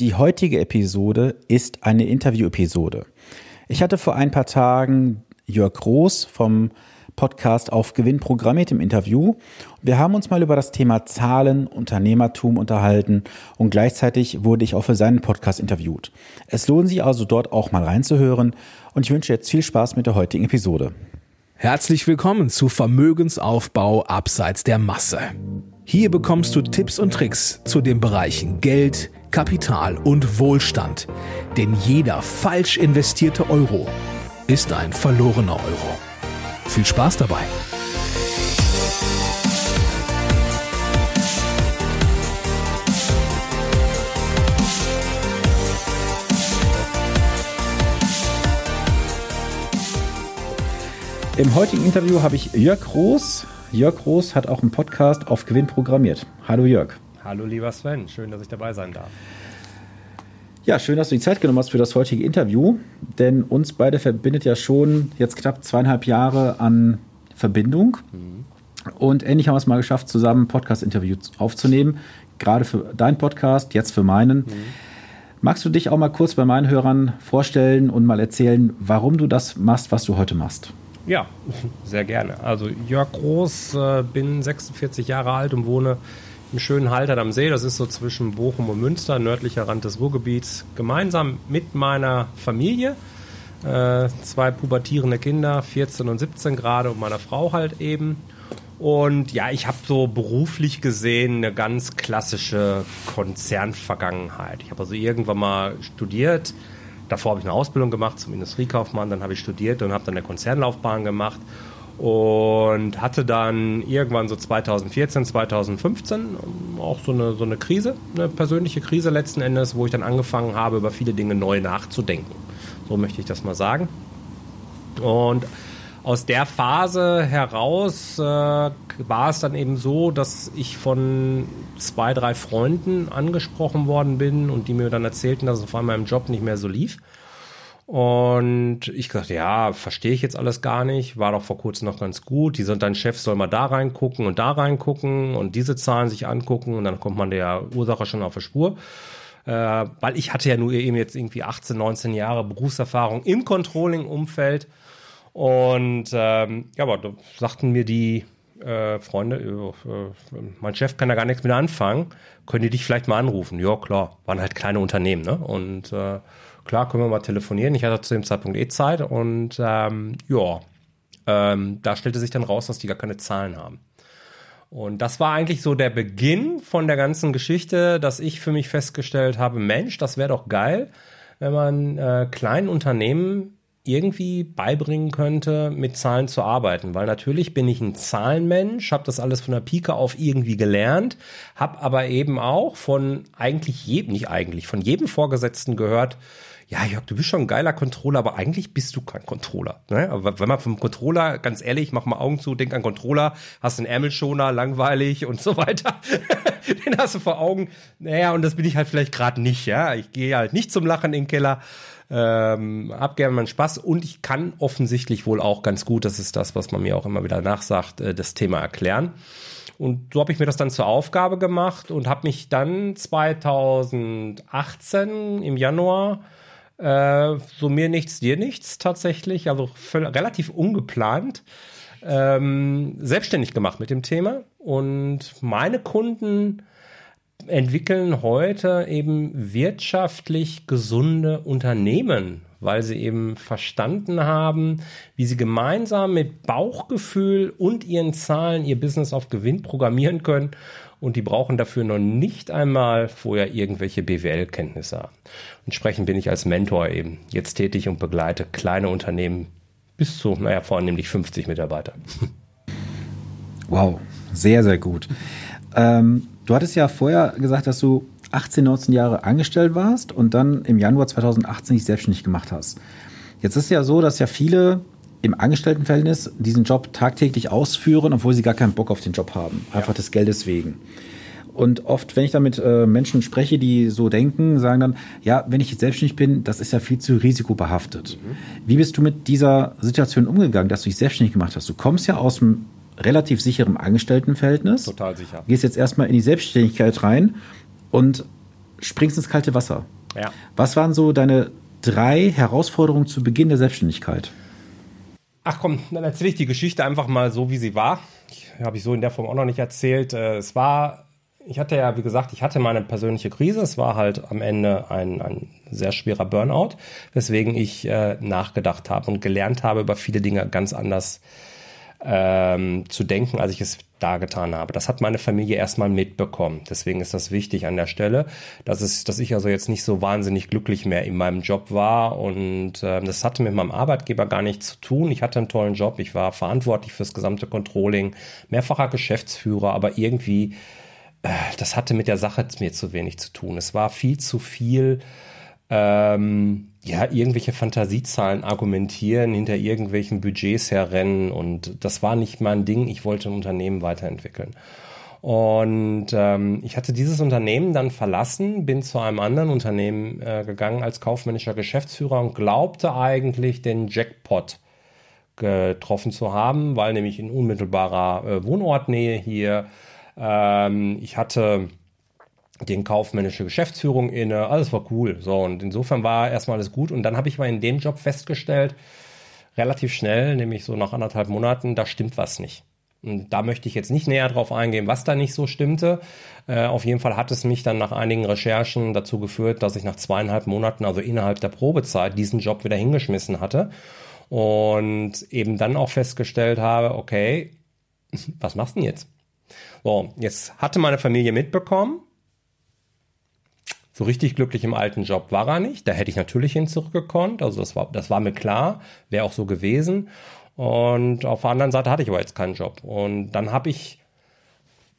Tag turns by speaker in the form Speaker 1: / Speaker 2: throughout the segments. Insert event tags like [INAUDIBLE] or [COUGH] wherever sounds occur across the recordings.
Speaker 1: Die heutige Episode ist eine Interview-Episode. Ich hatte vor ein paar Tagen Jörg Groß vom Podcast auf Gewinn programmiert im Interview. Wir haben uns mal über das Thema Zahlen, Unternehmertum unterhalten und gleichzeitig wurde ich auch für seinen Podcast interviewt. Es lohnt sich also dort auch mal reinzuhören und ich wünsche jetzt viel Spaß mit der heutigen Episode.
Speaker 2: Herzlich willkommen zu Vermögensaufbau abseits der Masse. Hier bekommst du Tipps und Tricks zu den Bereichen Geld, Kapital und Wohlstand. Denn jeder falsch investierte Euro ist ein verlorener Euro. Viel Spaß dabei!
Speaker 1: Im heutigen Interview habe ich Jörg Groß. Jörg Groß hat auch einen Podcast auf Gewinn programmiert. Hallo Jörg.
Speaker 3: Hallo lieber Sven, schön, dass ich dabei sein darf.
Speaker 1: Ja, schön, dass du die Zeit genommen hast für das heutige Interview, denn uns beide verbindet ja schon jetzt knapp zweieinhalb Jahre an Verbindung. Mhm. Und endlich haben wir es mal geschafft, zusammen ein Podcast-Interview aufzunehmen. Gerade für deinen Podcast, jetzt für meinen. Mhm. Magst du dich auch mal kurz bei meinen Hörern vorstellen und mal erzählen, warum du das machst, was du heute machst?
Speaker 3: Ja, [LAUGHS] sehr gerne. Also Jörg Groß, äh, bin 46 Jahre alt und wohne im schönen Haltern am See. Das ist so zwischen Bochum und Münster, nördlicher Rand des Ruhrgebiets. Gemeinsam mit meiner Familie, äh, zwei pubertierende Kinder, 14 und 17 gerade und meiner Frau halt eben. Und ja, ich habe so beruflich gesehen eine ganz klassische Konzernvergangenheit. Ich habe also irgendwann mal studiert, davor habe ich eine Ausbildung gemacht zum Industriekaufmann, dann habe ich studiert und habe dann eine Konzernlaufbahn gemacht und hatte dann irgendwann so 2014, 2015 auch so eine, so eine Krise, eine persönliche Krise letzten Endes, wo ich dann angefangen habe, über viele Dinge neu nachzudenken. So möchte ich das mal sagen. Und aus der Phase heraus äh, war es dann eben so, dass ich von zwei, drei Freunden angesprochen worden bin und die mir dann erzählten, dass es auf einmal im Job nicht mehr so lief. Und ich dachte, ja, verstehe ich jetzt alles gar nicht, war doch vor kurzem noch ganz gut. Die sind dein Chef soll mal da reingucken und da reingucken und diese Zahlen sich angucken und dann kommt man der Ursache schon auf die Spur. Äh, weil ich hatte ja nur eben jetzt irgendwie 18, 19 Jahre Berufserfahrung im Controlling-Umfeld. Und ähm, ja, aber da sagten mir die äh, Freunde, äh, mein Chef kann da gar nichts mit anfangen, können die dich vielleicht mal anrufen? Ja, klar, waren halt kleine Unternehmen, ne? Und äh, klar, können wir mal telefonieren. Ich hatte zu dem Zeitpunkt eh Zeit und ähm, ja, ähm, da stellte sich dann raus, dass die gar keine Zahlen haben. Und das war eigentlich so der Beginn von der ganzen Geschichte, dass ich für mich festgestellt habe, Mensch, das wäre doch geil, wenn man äh, kleinen Unternehmen irgendwie beibringen könnte, mit Zahlen zu arbeiten. Weil natürlich bin ich ein Zahlenmensch, habe das alles von der Pike auf irgendwie gelernt, habe aber eben auch von eigentlich jedem, nicht eigentlich, von jedem Vorgesetzten gehört, ja, Jörg, du bist schon ein geiler Controller, aber eigentlich bist du kein Controller. Ne? Aber wenn man vom Controller, ganz ehrlich, mach mal Augen zu, denk an Controller, hast einen Ärmelschoner, langweilig und so weiter. [LAUGHS] Den hast du vor Augen. Naja, und das bin ich halt vielleicht gerade nicht, ja. Ich gehe halt nicht zum Lachen in den Keller. Ähm, hab gerne meinen Spaß und ich kann offensichtlich wohl auch ganz gut, das ist das, was man mir auch immer wieder nachsagt, äh, das Thema erklären. Und so habe ich mir das dann zur Aufgabe gemacht und habe mich dann 2018 im Januar äh, so mir nichts, dir nichts tatsächlich, also relativ ungeplant, ähm, selbstständig gemacht mit dem Thema. Und meine Kunden entwickeln heute eben wirtschaftlich gesunde Unternehmen, weil sie eben verstanden haben, wie sie gemeinsam mit Bauchgefühl und ihren Zahlen ihr Business auf Gewinn programmieren können und die brauchen dafür noch nicht einmal vorher irgendwelche BWL-Kenntnisse. Entsprechend bin ich als Mentor eben jetzt tätig und begleite kleine Unternehmen bis zu, naja, vornehmlich 50 Mitarbeiter. [LAUGHS]
Speaker 1: Wow, sehr, sehr gut. Ähm, du hattest ja vorher gesagt, dass du 18, 19 Jahre angestellt warst und dann im Januar 2018 dich selbstständig gemacht hast. Jetzt ist ja so, dass ja viele im Angestelltenverhältnis diesen Job tagtäglich ausführen, obwohl sie gar keinen Bock auf den Job haben. Einfach ja. des Geldes wegen. Und oft, wenn ich dann mit äh, Menschen spreche, die so denken, sagen dann, ja, wenn ich jetzt selbstständig bin, das ist ja viel zu risikobehaftet. Mhm. Wie bist du mit dieser Situation umgegangen, dass du dich selbstständig gemacht hast? Du kommst ja aus einem relativ sicheren Angestelltenverhältnis.
Speaker 3: Total sicher.
Speaker 1: Gehst jetzt erstmal in die Selbstständigkeit rein und springst ins kalte Wasser.
Speaker 3: Ja.
Speaker 1: Was waren so deine drei Herausforderungen zu Beginn der Selbstständigkeit?
Speaker 3: Ach komm, dann erzähle ich die Geschichte einfach mal so, wie sie war. Habe ich so in der Form auch noch nicht erzählt. Äh, es war, ich hatte ja, wie gesagt, ich hatte meine persönliche Krise. Es war halt am Ende ein, ein sehr schwerer Burnout, weswegen ich äh, nachgedacht habe und gelernt habe, über viele Dinge ganz anders ähm, zu denken, als ich es da getan habe. Das hat meine Familie erstmal mitbekommen. Deswegen ist das wichtig an der Stelle, dass es, dass ich also jetzt nicht so wahnsinnig glücklich mehr in meinem Job war und äh, das hatte mit meinem Arbeitgeber gar nichts zu tun. Ich hatte einen tollen Job, ich war verantwortlich fürs gesamte Controlling, mehrfacher Geschäftsführer, aber irgendwie äh, das hatte mit der Sache mir zu wenig zu tun. Es war viel zu viel ähm, ja, irgendwelche Fantasiezahlen argumentieren, hinter irgendwelchen Budgets herrennen und das war nicht mein Ding. Ich wollte ein Unternehmen weiterentwickeln. Und ähm, ich hatte dieses Unternehmen dann verlassen, bin zu einem anderen Unternehmen äh, gegangen als kaufmännischer Geschäftsführer und glaubte eigentlich den Jackpot getroffen zu haben, weil nämlich in unmittelbarer äh, Wohnortnähe hier ähm, ich hatte den kaufmännische Geschäftsführung inne, alles war cool. So, und insofern war erstmal alles gut. Und dann habe ich mal in dem Job festgestellt, relativ schnell, nämlich so nach anderthalb Monaten, da stimmt was nicht. Und da möchte ich jetzt nicht näher drauf eingehen, was da nicht so stimmte. Äh, auf jeden Fall hat es mich dann nach einigen Recherchen dazu geführt, dass ich nach zweieinhalb Monaten, also innerhalb der Probezeit, diesen Job wieder hingeschmissen hatte. Und eben dann auch festgestellt habe, okay, [LAUGHS] was machst du denn jetzt? So, jetzt hatte meine Familie mitbekommen, so richtig glücklich im alten Job war er nicht. Da hätte ich natürlich hin zurückgekonnt. Also das war, das war mir klar, wäre auch so gewesen. Und auf der anderen Seite hatte ich aber jetzt keinen Job. Und dann habe ich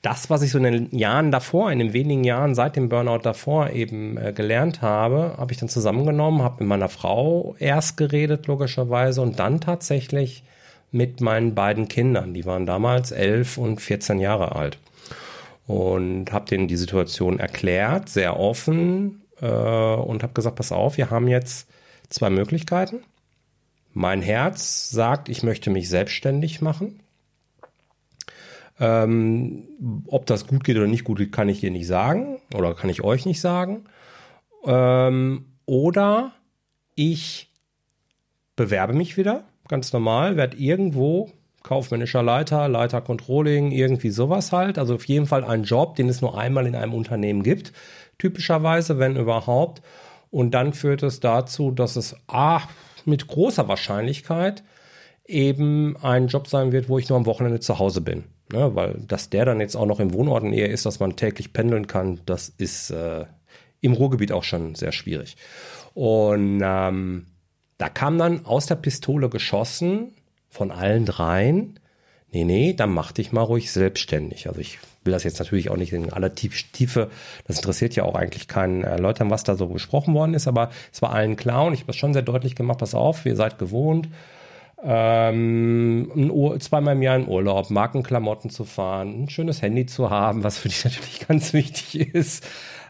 Speaker 3: das, was ich so in den Jahren davor, in den wenigen Jahren seit dem Burnout davor eben äh, gelernt habe, habe ich dann zusammengenommen, habe mit meiner Frau erst geredet, logischerweise, und dann tatsächlich mit meinen beiden Kindern. Die waren damals elf und 14 Jahre alt und habe denen die Situation erklärt, sehr offen äh, und habe gesagt, pass auf, wir haben jetzt zwei Möglichkeiten. Mein Herz sagt, ich möchte mich selbstständig machen. Ähm, ob das gut geht oder nicht gut geht, kann ich dir nicht sagen oder kann ich euch nicht sagen. Ähm, oder ich bewerbe mich wieder, ganz normal, werde irgendwo kaufmännischer Leiter, Leiter Controlling, irgendwie sowas halt. Also auf jeden Fall ein Job, den es nur einmal in einem Unternehmen gibt, typischerweise, wenn überhaupt. Und dann führt es dazu, dass es ah, mit großer Wahrscheinlichkeit eben ein Job sein wird, wo ich nur am Wochenende zu Hause bin. Ne, weil dass der dann jetzt auch noch im Wohnort eher ist, dass man täglich pendeln kann, das ist äh, im Ruhrgebiet auch schon sehr schwierig. Und ähm, da kam dann aus der Pistole geschossen von allen dreien, nee, nee, dann mach dich mal ruhig selbstständig. Also ich will das jetzt natürlich auch nicht in aller Tiefe, das interessiert ja auch eigentlich keinen erläutern, was da so besprochen worden ist, aber es war allen klar und ich habe das schon sehr deutlich gemacht, pass auf, ihr seid gewohnt, ähm, zweimal im Jahr in Urlaub, Markenklamotten zu fahren, ein schönes Handy zu haben, was für dich [LAUGHS] natürlich ganz wichtig ist.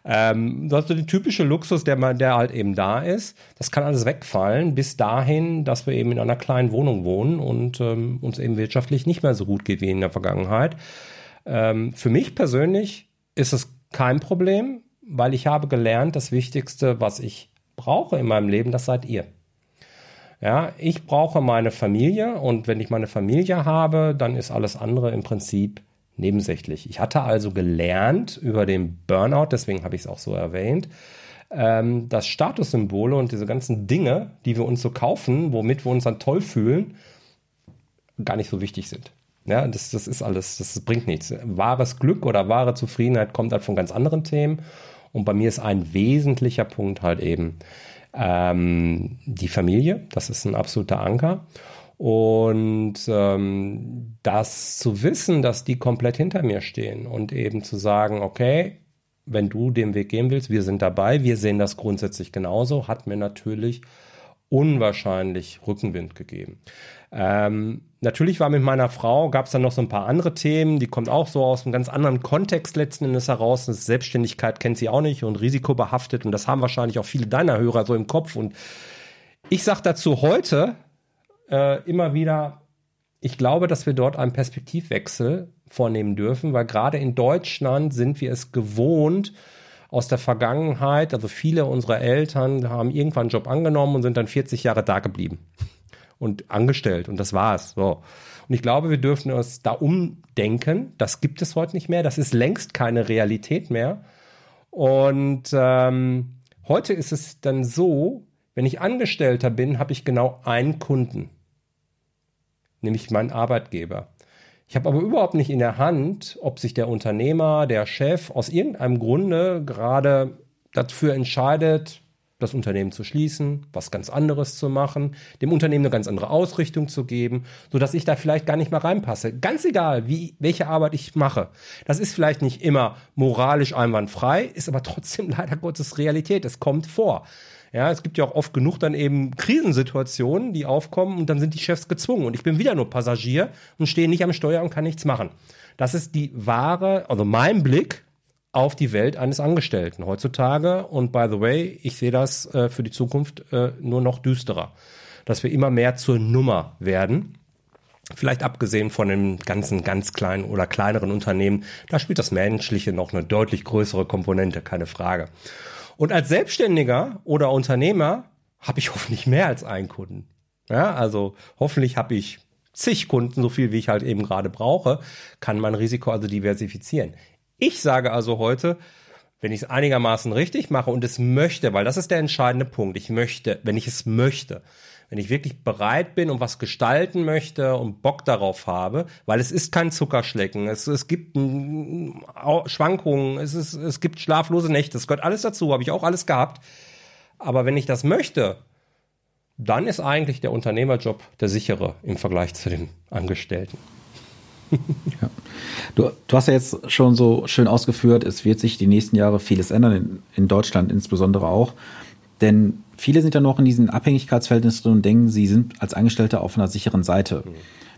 Speaker 3: Ähm, das ist der typische Luxus, der, der halt eben da ist. Das kann alles wegfallen, bis dahin, dass wir eben in einer kleinen Wohnung wohnen und ähm, uns eben wirtschaftlich nicht mehr so gut geht wie in der Vergangenheit. Ähm, für mich persönlich ist es kein Problem, weil ich habe gelernt, das Wichtigste, was ich brauche in meinem Leben, das seid ihr. Ja, ich brauche meine Familie und wenn ich meine Familie habe, dann ist alles andere im Prinzip nebensächlich. Ich hatte also gelernt über den Burnout, deswegen habe ich es auch so erwähnt, ähm, dass Statussymbole und diese ganzen Dinge, die wir uns so kaufen, womit wir uns dann toll fühlen, gar nicht so wichtig sind. Ja, das, das ist alles, das bringt nichts. Wahres Glück oder wahre Zufriedenheit kommt halt von ganz anderen Themen. Und bei mir ist ein wesentlicher Punkt halt eben, ähm, die Familie, das ist ein absoluter Anker. Und ähm, das zu wissen, dass die komplett hinter mir stehen und eben zu sagen, okay, wenn du den Weg gehen willst, wir sind dabei, wir sehen das grundsätzlich genauso, hat mir natürlich unwahrscheinlich Rückenwind gegeben. Ähm, natürlich war mit meiner Frau, gab es dann noch so ein paar andere Themen, die kommt auch so aus einem ganz anderen Kontext letzten Endes heraus. Das Selbstständigkeit kennt sie auch nicht und risikobehaftet und das haben wahrscheinlich auch viele deiner Hörer so im Kopf. Und ich sage dazu heute äh, immer wieder, ich glaube, dass wir dort einen Perspektivwechsel vornehmen dürfen, weil gerade in Deutschland sind wir es gewohnt, aus der Vergangenheit, also viele unserer Eltern haben irgendwann einen Job angenommen und sind dann 40 Jahre da geblieben und angestellt und das war's. So. Und ich glaube, wir dürfen uns da umdenken. Das gibt es heute nicht mehr. Das ist längst keine Realität mehr. Und ähm, heute ist es dann so, wenn ich Angestellter bin, habe ich genau einen Kunden, nämlich meinen Arbeitgeber. Ich habe aber überhaupt nicht in der Hand, ob sich der Unternehmer, der Chef aus irgendeinem Grunde gerade dafür entscheidet, das Unternehmen zu schließen, was ganz anderes zu machen, dem Unternehmen eine ganz andere Ausrichtung zu geben, so dass ich da vielleicht gar nicht mehr reinpasse. Ganz egal, wie, welche Arbeit ich mache. Das ist vielleicht nicht immer moralisch einwandfrei, ist aber trotzdem [LAUGHS] leider Gottes Realität. Es kommt vor. Ja, es gibt ja auch oft genug dann eben Krisensituationen, die aufkommen und dann sind die Chefs gezwungen und ich bin wieder nur Passagier und stehe nicht am Steuer und kann nichts machen. Das ist die wahre, also mein Blick auf die Welt eines Angestellten heutzutage. Und by the way, ich sehe das äh, für die Zukunft äh, nur noch düsterer, dass wir immer mehr zur Nummer werden. Vielleicht abgesehen von den ganzen ganz kleinen oder kleineren Unternehmen, da spielt das Menschliche noch eine deutlich größere Komponente, keine Frage. Und als Selbstständiger oder Unternehmer habe ich [LAUGHS] hoffentlich mehr als einen Kunden. Ja, also hoffentlich habe ich zig Kunden, so viel wie ich halt eben gerade brauche, kann mein Risiko also diversifizieren. Ich sage also heute, wenn ich es einigermaßen richtig mache und es möchte, weil das ist der entscheidende Punkt, ich möchte, wenn ich es möchte, wenn ich wirklich bereit bin und was gestalten möchte und Bock darauf habe, weil es ist kein Zuckerschlecken, es, es gibt Schwankungen, es, ist, es gibt schlaflose Nächte, es gehört alles dazu, habe ich auch alles gehabt. Aber wenn ich das möchte, dann ist eigentlich der Unternehmerjob der sichere im Vergleich zu dem Angestellten.
Speaker 1: ja. du, du, hast ja jetzt schon so schön ausgeführt, es wird sich die nächsten Jahre vieles ändern, in, in Deutschland insbesondere auch. Denn viele sind ja noch in diesen Abhängigkeitsverhältnissen drin und denken, sie sind als Angestellte auf einer sicheren Seite. Mhm.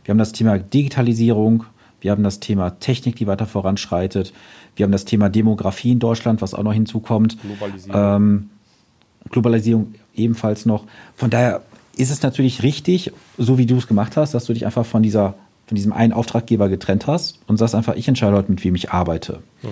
Speaker 1: Wir haben das Thema Digitalisierung, wir haben das Thema Technik, die weiter voranschreitet, wir haben das Thema Demografie in Deutschland, was auch noch hinzukommt. Globalisierung. Ähm, Globalisierung ebenfalls noch. Von daher ist es natürlich richtig, so wie du es gemacht hast, dass du dich einfach von dieser von diesem einen Auftraggeber getrennt hast und sagst einfach, ich entscheide heute, mit wem ich arbeite. Mhm.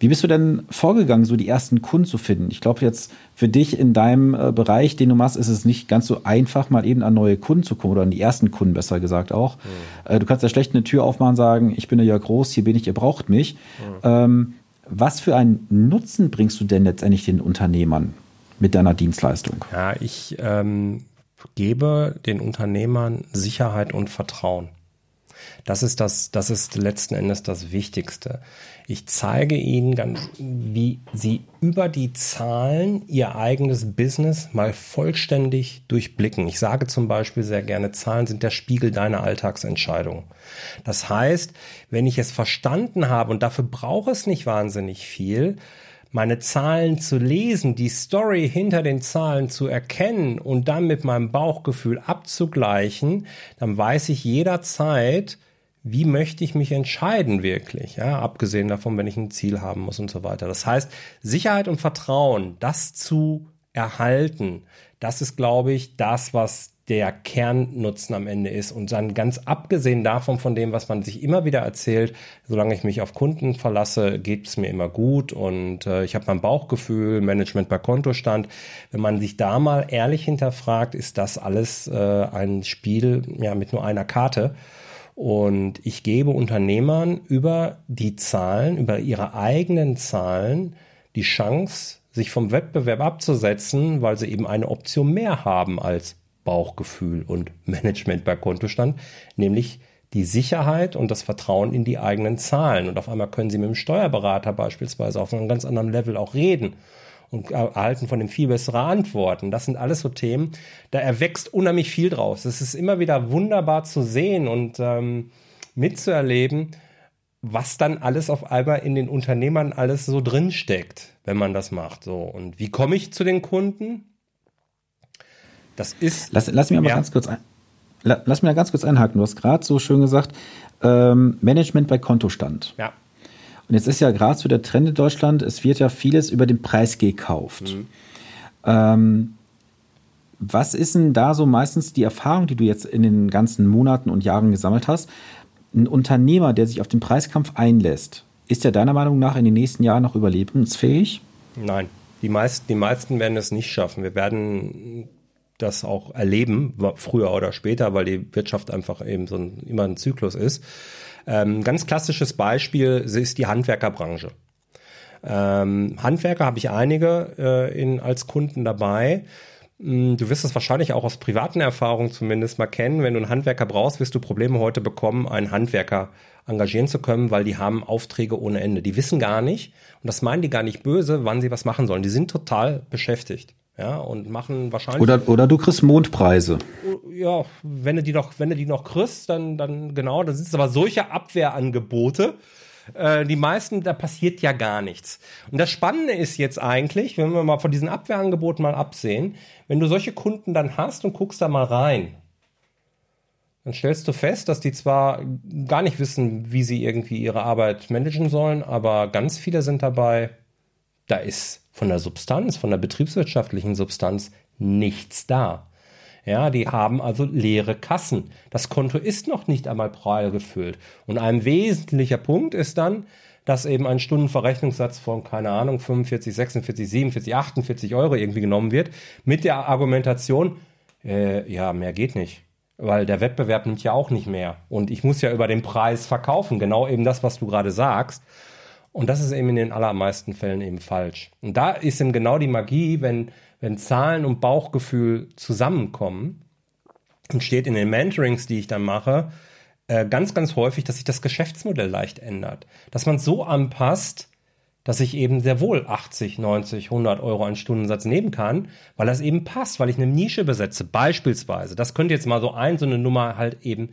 Speaker 1: Wie bist du denn vorgegangen, so die ersten Kunden zu finden? Ich glaube jetzt für dich in deinem äh, Bereich, den du machst, ist es nicht ganz so einfach, mal eben an neue Kunden zu kommen oder an die ersten Kunden besser gesagt auch. Mhm. Äh, du kannst ja schlecht eine Tür aufmachen und sagen, ich bin ja groß, hier bin ich, ihr braucht mich. Mhm. Ähm, was für einen Nutzen bringst du denn letztendlich den Unternehmern mit deiner Dienstleistung?
Speaker 3: Ja, ich ähm, gebe den Unternehmern Sicherheit und Vertrauen. Das ist das, das ist letzten Endes das Wichtigste. Ich zeige Ihnen ganz, wie Sie über die Zahlen Ihr eigenes Business mal vollständig durchblicken. Ich sage zum Beispiel sehr gerne, Zahlen sind der Spiegel deiner Alltagsentscheidung. Das heißt, wenn ich es verstanden habe, und dafür braucht es nicht wahnsinnig viel, meine Zahlen zu lesen, die Story hinter den Zahlen zu erkennen und dann mit meinem Bauchgefühl abzugleichen, dann weiß ich jederzeit, wie möchte ich mich entscheiden wirklich, ja, abgesehen davon, wenn ich ein Ziel haben muss und so weiter. Das heißt, Sicherheit und Vertrauen, das zu erhalten, das ist, glaube ich, das, was der Kernnutzen am Ende ist. Und dann ganz abgesehen davon, von dem, was man sich immer wieder erzählt, solange ich mich auf Kunden verlasse, geht es mir immer gut und äh, ich habe mein Bauchgefühl, Management bei Kontostand. Wenn man sich da mal ehrlich hinterfragt, ist das alles äh, ein Spiel ja, mit nur einer Karte. Und ich gebe Unternehmern über die Zahlen, über ihre eigenen Zahlen, die Chance, sich vom Wettbewerb abzusetzen, weil sie eben eine Option mehr haben als Bauchgefühl und [LAUGHS] Management bei Kontostand, nämlich die Sicherheit und das Vertrauen in die eigenen Zahlen. Und auf einmal können Sie mit dem Steuerberater beispielsweise auf einem ganz anderen Level auch reden und erhalten von dem viel bessere Antworten. Das sind alles so Themen, da erwächst unheimlich viel draus. Es ist immer wieder wunderbar zu sehen und ähm, mitzuerleben, was dann alles auf einmal in den Unternehmern alles so drinsteckt, wenn man das macht. So und wie komme ich zu den Kunden?
Speaker 1: Das ist. Lass, lass mich aber ja. ganz kurz ein, lass mich da ganz kurz einhaken. Du hast gerade so schön gesagt, ähm, Management bei Kontostand.
Speaker 3: Ja.
Speaker 1: Und jetzt ist ja gerade so der Trend in Deutschland, es wird ja vieles über den Preis gekauft. Mhm. Ähm, was ist denn da so meistens die Erfahrung, die du jetzt in den ganzen Monaten und Jahren gesammelt hast? Ein Unternehmer, der sich auf den Preiskampf einlässt, ist ja deiner Meinung nach in den nächsten Jahren noch überlebensfähig?
Speaker 3: Nein, die meisten, die meisten werden es nicht schaffen. Wir werden das auch erleben, früher oder später, weil die Wirtschaft einfach eben so ein, immer ein Zyklus ist. Ähm, ganz klassisches Beispiel ist die Handwerkerbranche. Ähm, Handwerker habe ich einige äh, in, als Kunden dabei. Hm, du wirst es wahrscheinlich auch aus privaten Erfahrungen zumindest mal kennen. Wenn du einen Handwerker brauchst, wirst du Probleme heute bekommen, einen Handwerker engagieren zu können, weil die haben Aufträge ohne Ende. Die wissen gar nicht, und das meinen die gar nicht böse, wann sie was machen sollen. Die sind total beschäftigt ja, und machen wahrscheinlich.
Speaker 1: Oder, oder du kriegst Mondpreise.
Speaker 3: Ja, wenn du die noch, wenn du die noch kriegst, dann, dann genau, dann sind es aber solche Abwehrangebote. Äh, die meisten, da passiert ja gar nichts. Und das Spannende ist jetzt eigentlich, wenn wir mal von diesen Abwehrangeboten mal absehen, wenn du solche Kunden dann hast und guckst da mal rein, dann stellst du fest, dass die zwar gar nicht wissen, wie sie irgendwie ihre Arbeit managen sollen, aber ganz viele sind dabei, da ist von der Substanz, von der betriebswirtschaftlichen Substanz nichts da. Ja, die haben also leere Kassen. Das Konto ist noch nicht einmal prall gefüllt. Und ein wesentlicher Punkt ist dann, dass eben ein Stundenverrechnungssatz von, keine Ahnung, 45, 46, 47, 48 Euro irgendwie genommen wird, mit der Argumentation, äh, ja, mehr geht nicht. Weil der Wettbewerb nimmt ja auch nicht mehr. Und ich muss ja über den Preis verkaufen. Genau eben das, was du gerade sagst. Und das ist eben in den allermeisten Fällen eben falsch. Und da ist eben genau die Magie, wenn, wenn Zahlen und Bauchgefühl zusammenkommen, entsteht in den Mentorings, die ich dann mache, äh, ganz, ganz häufig, dass sich das Geschäftsmodell leicht ändert. Dass man so anpasst, dass ich eben sehr wohl 80, 90, 100 Euro an Stundensatz nehmen kann, weil das eben passt, weil ich eine Nische besetze, beispielsweise. Das könnte jetzt mal so ein, so eine Nummer halt eben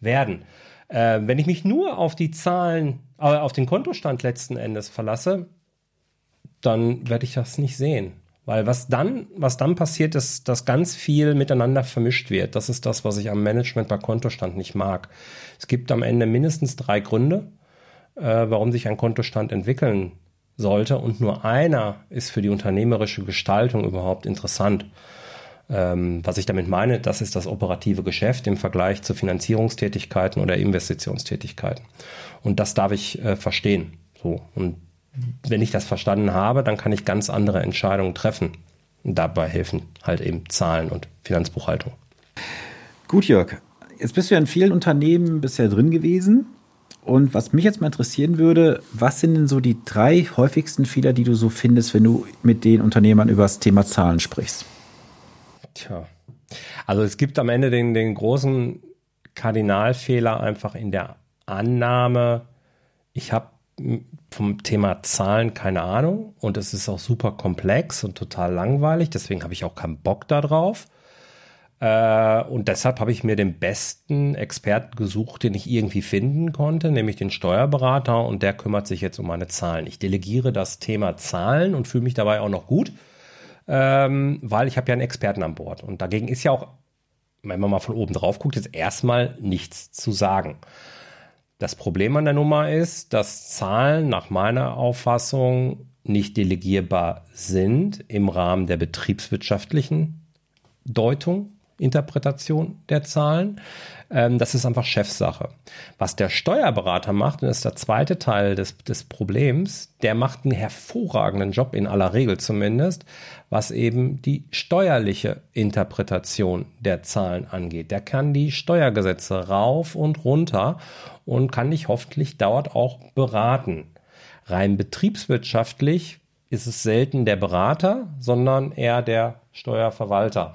Speaker 3: werden. Äh, wenn ich mich nur auf die Zahlen, auf den Kontostand letzten Endes verlasse, dann werde ich das nicht sehen. Weil was dann, was dann passiert, ist, dass ganz viel miteinander vermischt wird. Das ist das, was ich am Management bei Kontostand nicht mag. Es gibt am Ende mindestens drei Gründe, äh, warum sich ein Kontostand entwickeln sollte. Und nur einer ist für die unternehmerische Gestaltung überhaupt interessant. Ähm, was ich damit meine, das ist das operative Geschäft im Vergleich zu Finanzierungstätigkeiten oder Investitionstätigkeiten. Und das darf ich äh, verstehen. So. Und wenn ich das verstanden habe, dann kann ich ganz andere Entscheidungen treffen. Und dabei helfen halt eben Zahlen und Finanzbuchhaltung.
Speaker 1: Gut, Jörg. Jetzt bist du ja in vielen Unternehmen bisher drin gewesen. Und was mich jetzt mal interessieren würde, was sind denn so die drei häufigsten Fehler, die du so findest, wenn du mit den Unternehmern über das Thema Zahlen sprichst?
Speaker 3: Tja. Also es gibt am Ende den, den großen Kardinalfehler einfach in der Annahme, ich habe vom Thema Zahlen keine Ahnung und es ist auch super komplex und total langweilig, deswegen habe ich auch keinen Bock darauf. Äh, und deshalb habe ich mir den besten Experten gesucht, den ich irgendwie finden konnte, nämlich den Steuerberater und der kümmert sich jetzt um meine Zahlen. Ich delegiere das Thema Zahlen und fühle mich dabei auch noch gut ähm, weil ich habe ja einen Experten an Bord. Und dagegen ist ja auch, wenn man mal von oben drauf guckt, jetzt erstmal nichts zu sagen. Das Problem an der Nummer ist, dass Zahlen nach meiner Auffassung nicht delegierbar sind im Rahmen der betriebswirtschaftlichen Deutung, Interpretation der Zahlen. Ähm, das ist einfach Chefsache. Was der Steuerberater macht, und das ist der zweite Teil des, des Problems, der macht einen hervorragenden Job, in aller Regel zumindest, was eben die steuerliche Interpretation der Zahlen angeht. Der kann die Steuergesetze rauf und runter und kann dich hoffentlich dort auch beraten. Rein betriebswirtschaftlich ist es selten der Berater, sondern eher der Steuerverwalter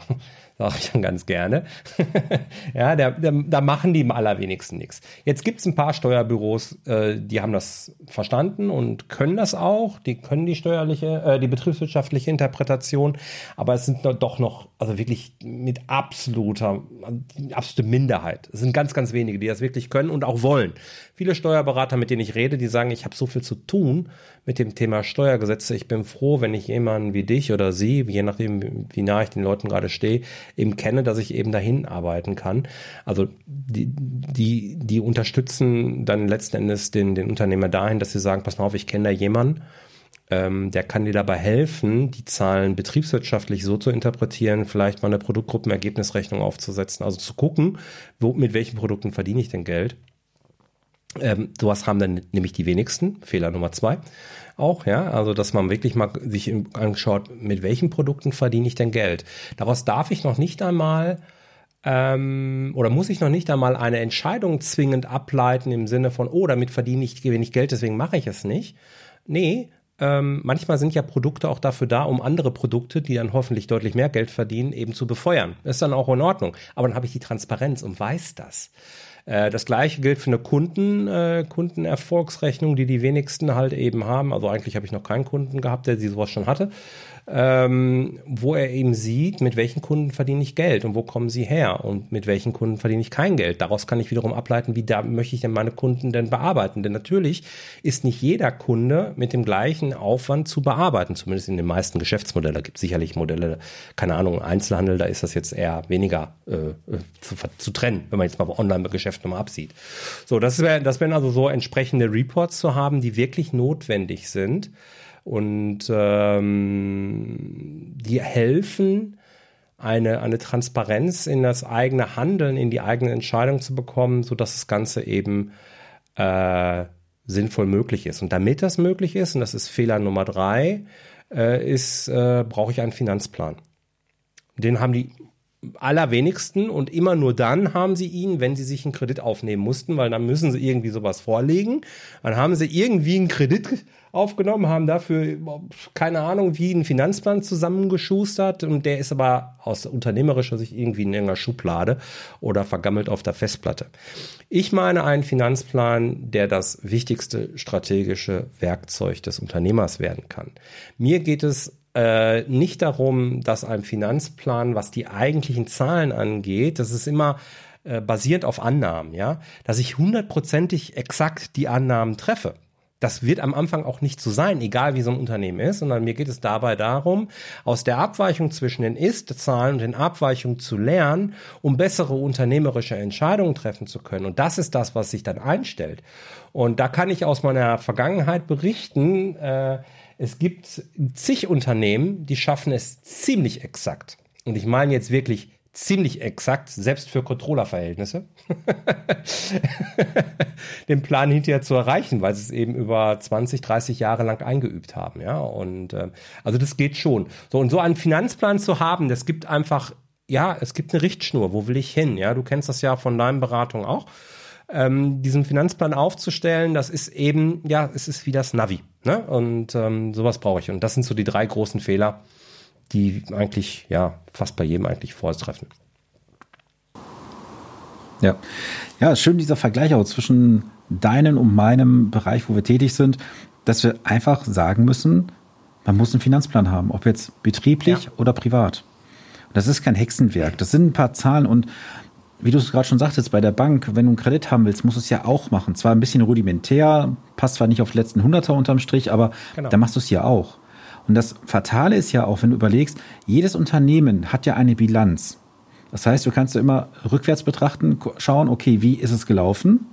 Speaker 3: sage ich dann ganz gerne. [LAUGHS] ja, der, der, da machen die im allerwenigsten nichts. Jetzt gibt es ein paar Steuerbüros, äh, die haben das verstanden und können das auch. Die können die steuerliche, äh, die betriebswirtschaftliche Interpretation, aber es sind doch noch, also wirklich mit absoluter, absolute Minderheit. Es sind ganz, ganz wenige, die das wirklich können und auch wollen. Viele Steuerberater, mit denen ich rede, die sagen, ich habe so viel zu tun mit dem Thema Steuergesetze. Ich bin froh, wenn ich jemanden wie dich oder sie, je nachdem, wie nah ich den Leuten gerade stehe, eben kenne, dass ich eben dahin arbeiten kann. Also die, die, die unterstützen dann letzten Endes den, den Unternehmer dahin, dass sie sagen, pass mal auf, ich kenne da jemanden, ähm, der kann dir dabei helfen, die Zahlen betriebswirtschaftlich so zu interpretieren, vielleicht mal eine Produktgruppenergebnisrechnung aufzusetzen, also zu gucken, wo, mit welchen Produkten verdiene ich denn Geld Ähm, sowas haben dann nämlich die wenigsten. Fehler Nummer zwei auch, ja. Also, dass man wirklich mal sich anschaut, mit welchen Produkten verdiene ich denn Geld. Daraus darf ich noch nicht einmal ähm, oder muss ich noch nicht einmal eine Entscheidung zwingend ableiten im Sinne von, oh, damit verdiene ich wenig Geld, deswegen mache ich es nicht. Nee, ähm, manchmal sind ja Produkte auch dafür da, um andere Produkte, die dann hoffentlich deutlich mehr Geld verdienen, eben zu befeuern. Ist dann auch in Ordnung. Aber dann habe ich die Transparenz und weiß das. Äh, das gleiche gilt für eine Kunden, äh, Kundenerfolgsrechnung, die die wenigsten halt eben haben. Also eigentlich habe ich noch keinen Kunden gehabt, der sie sowas schon hatte ähm, wo er eben sieht, mit welchen Kunden verdiene ich Geld und wo kommen sie her und mit welchen Kunden verdiene ich kein Geld. Daraus kann ich wiederum ableiten, wie da möchte ich denn meine Kunden denn bearbeiten. Denn natürlich ist nicht jeder Kunde mit dem gleichen Aufwand zu bearbeiten, zumindest in den meisten Geschäftsmodellen. Da gibt es sicherlich Modelle, keine Ahnung, Einzelhandel, da ist das jetzt eher weniger äh, äh zu, zu trennen, wenn man jetzt mal Online-Geschäft nochmal absieht. So, das wäre das wären also so entsprechende Reports zu haben, die wirklich notwendig sind und ähm, die helfen, eine, eine Transparenz in das eigene Handeln, in die eigene Entscheidung zu bekommen, sodass das Ganze eben äh, sinnvoll möglich ist. Und damit das möglich ist, und das ist Fehler Nummer drei, äh, ist, äh, brauche ich einen Finanzplan. Den haben die allerwenigsten und immer nur dann haben sie ihn, wenn sie sich einen Kredit aufnehmen mussten, weil dann müssen sie irgendwie sowas vorlegen. Dann haben sie irgendwie einen Kredit aufgenommen, haben dafür keine Ahnung wie einen Finanzplan zusammengeschustert und der ist aber aus unternehmerischer Sicht irgendwie in irgendeiner Schublade oder vergammelt auf der Festplatte. Ich meine einen Finanzplan, der das wichtigste strategische Werkzeug des Unternehmers werden kann. Mir geht es äh, nicht darum, dass ein Finanzplan, was die eigentlichen Zahlen angeht, das ist immer äh, basiert auf Annahmen, ja, dass ich hundertprozentig exakt die Annahmen treffe. Das wird am Anfang auch nicht so sein, egal wie so ein Unternehmen ist, sondern mir geht es dabei darum, aus der Abweichung zwischen den Ist-Zahlen und den Abweichungen zu lernen, um bessere unternehmerische Entscheidungen treffen zu können. Und das ist das, was sich dann einstellt. Und da kann ich aus meiner Vergangenheit berichten, äh, es gibt zig Unternehmen, die schaffen es ziemlich exakt. Und ich meine jetzt wirklich ziemlich exakt, selbst für Controllerverhältnisse, [LAUGHS] den Plan hinterher zu erreichen, weil sie es eben über 20, 30 Jahre lang eingeübt haben. Ja, und äh, also das geht schon. So und so einen Finanzplan zu haben, das gibt einfach, ja, es gibt eine Richtschnur. Wo will ich hin? Ja, du kennst das ja von deinen Beratungen auch ähm, diesen Finanzplan aufzustellen, das ist eben, ja, es ist wie das Navi. Ne? Und ähm, sowas brauche ich. Und das sind so die drei großen Fehler, die eigentlich, ja, fast bei jedem eigentlich vortreffen.
Speaker 1: Ja. Ja, schön dieser Vergleich auch zwischen deinem und meinem Bereich, wo wir tätig sind, dass wir einfach sagen müssen, man muss einen Finanzplan haben, ob jetzt betrieblich ja. oder privat. Das ist kein Hexenwerk. Das sind ein paar Zahlen und wie du es gerade schon sagtest, bei der Bank, wenn du einen Kredit haben willst, musst du es ja auch machen. Zwar ein bisschen rudimentär, passt zwar nicht auf die letzten Hunderter unterm Strich, aber genau. dann machst du es ja auch. Und das Fatale ist ja auch, wenn du überlegst, jedes Unternehmen hat ja eine Bilanz. Das heißt, du kannst immer rückwärts betrachten, schauen, okay, wie ist es gelaufen?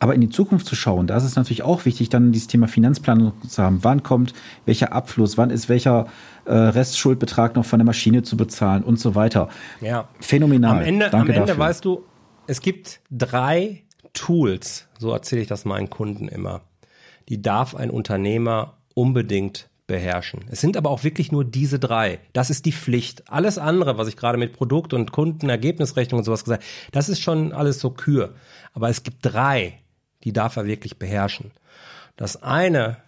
Speaker 1: Aber in die Zukunft zu schauen, da ist es natürlich auch wichtig, dann dieses Thema Finanzplanung zu haben. Wann kommt welcher Abfluss? Wann ist welcher äh, Restschuldbetrag noch von der Maschine zu bezahlen und so weiter?
Speaker 3: Ja.
Speaker 1: Phänomenal.
Speaker 3: Am Ende, Danke am Ende dafür. weißt du, es gibt drei Tools, so erzähle ich das meinen Kunden immer. Die darf ein Unternehmer unbedingt beherrschen. Es sind aber auch wirklich nur diese drei. Das ist die Pflicht. Alles andere, was ich gerade mit Produkt- und Kundenergebnisrechnung und sowas gesagt habe, das ist schon alles so Kür. Aber es gibt drei, die darf er wirklich beherrschen. Das eine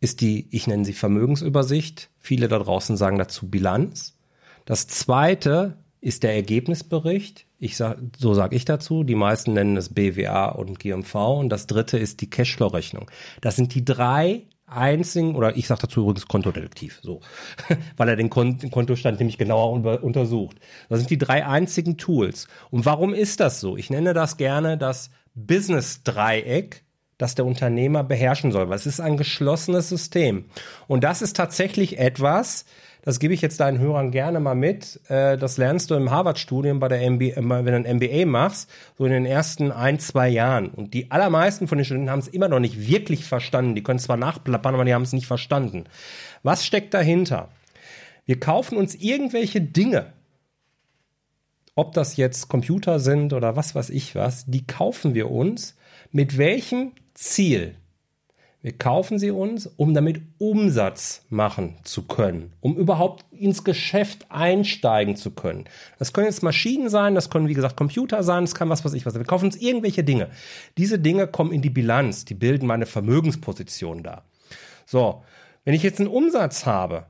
Speaker 3: ist die, ich nenne sie Vermögensübersicht. Viele da draußen sagen dazu Bilanz. Das zweite ist der Ergebnisbericht. Ich sag, so sage ich dazu. Die meisten nennen es BWA und GMV. Und das dritte ist die Cashflow-Rechnung. Das sind die drei einzigen, oder ich sage dazu übrigens Kontodetektiv, so, [LAUGHS] weil er den Kontostand nämlich genauer untersucht. Das sind die drei einzigen Tools. Und warum ist das so? Ich nenne das gerne das Business-Dreieck, das der Unternehmer beherrschen soll, es ist ein geschlossenes System. Und das ist tatsächlich etwas, das gebe ich jetzt deinen Hörern gerne mal mit. Äh, das lernst du im Harvard-Studium bei der MBA, wenn du ein MBA machst, so in den ersten ein, zwei Jahren. Und die allermeisten von den Studenten haben es immer noch nicht wirklich verstanden. Die können zwar nachplappern, aber die haben es nicht verstanden. Was steckt dahinter? Wir kaufen uns irgendwelche Dinge ob das jetzt Computer sind oder was weiß ich was, die kaufen wir uns. Mit welchem Ziel? Wir kaufen sie uns, um damit Umsatz machen zu können, um überhaupt ins Geschäft einsteigen zu können. Das können jetzt Maschinen sein, das können wie gesagt Computer sein, das kann was weiß ich was. Wir kaufen uns irgendwelche Dinge. Diese Dinge kommen in die Bilanz, die bilden meine Vermögensposition da. So, wenn ich jetzt einen Umsatz habe,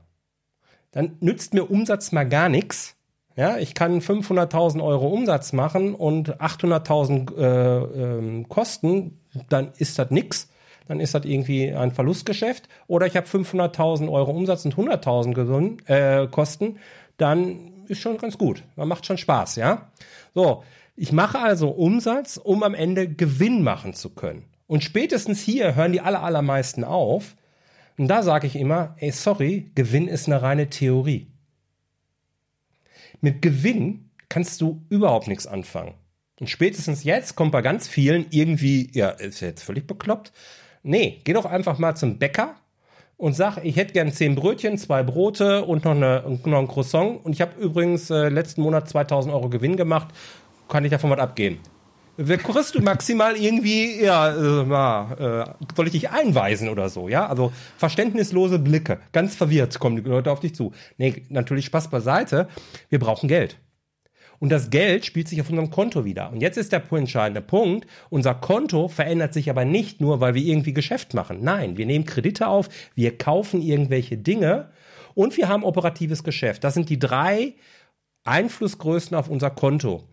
Speaker 3: dann nützt mir Umsatz mal gar nichts. Ja, ich kann 500.000 Euro Umsatz machen und 800.000 äh, äh, Kosten, dann ist das nix dann ist das irgendwie ein Verlustgeschäft. Oder ich habe 500.000 Euro Umsatz und 100.000 äh, Kosten, dann ist schon ganz gut. Man macht schon Spaß, ja. So, ich mache also Umsatz, um am Ende Gewinn machen zu können. Und spätestens hier hören die aller, allermeisten auf. Und da sage ich immer, ey, sorry, Gewinn ist eine reine Theorie. Mit Gewinn kannst du überhaupt nichts anfangen. Und spätestens jetzt kommt bei ganz vielen irgendwie, ja, ist jetzt völlig bekloppt, Nee, geh doch einfach mal zum Bäcker und sag, ich hätte gern zehn Brötchen, zwei Brote und noch, eine, noch ein Croissant. Und ich habe übrigens äh, letzten Monat 2000 Euro Gewinn gemacht. Kann ich davon was abgehen? Wer kriegst du maximal irgendwie, ja, äh, äh, soll ich dich einweisen oder so, ja? Also verständnislose Blicke, ganz verwirrt kommen die Leute auf dich zu. Nee, natürlich Spaß beiseite. Wir brauchen Geld. Und das Geld spielt sich auf unserem Konto wieder. Und jetzt ist der entscheidende Punkt. Unser Konto verändert sich aber nicht nur, weil wir irgendwie Geschäft machen. Nein, wir nehmen Kredite auf, wir kaufen irgendwelche Dinge und wir haben operatives Geschäft. Das sind die drei Einflussgrößen auf unser Konto.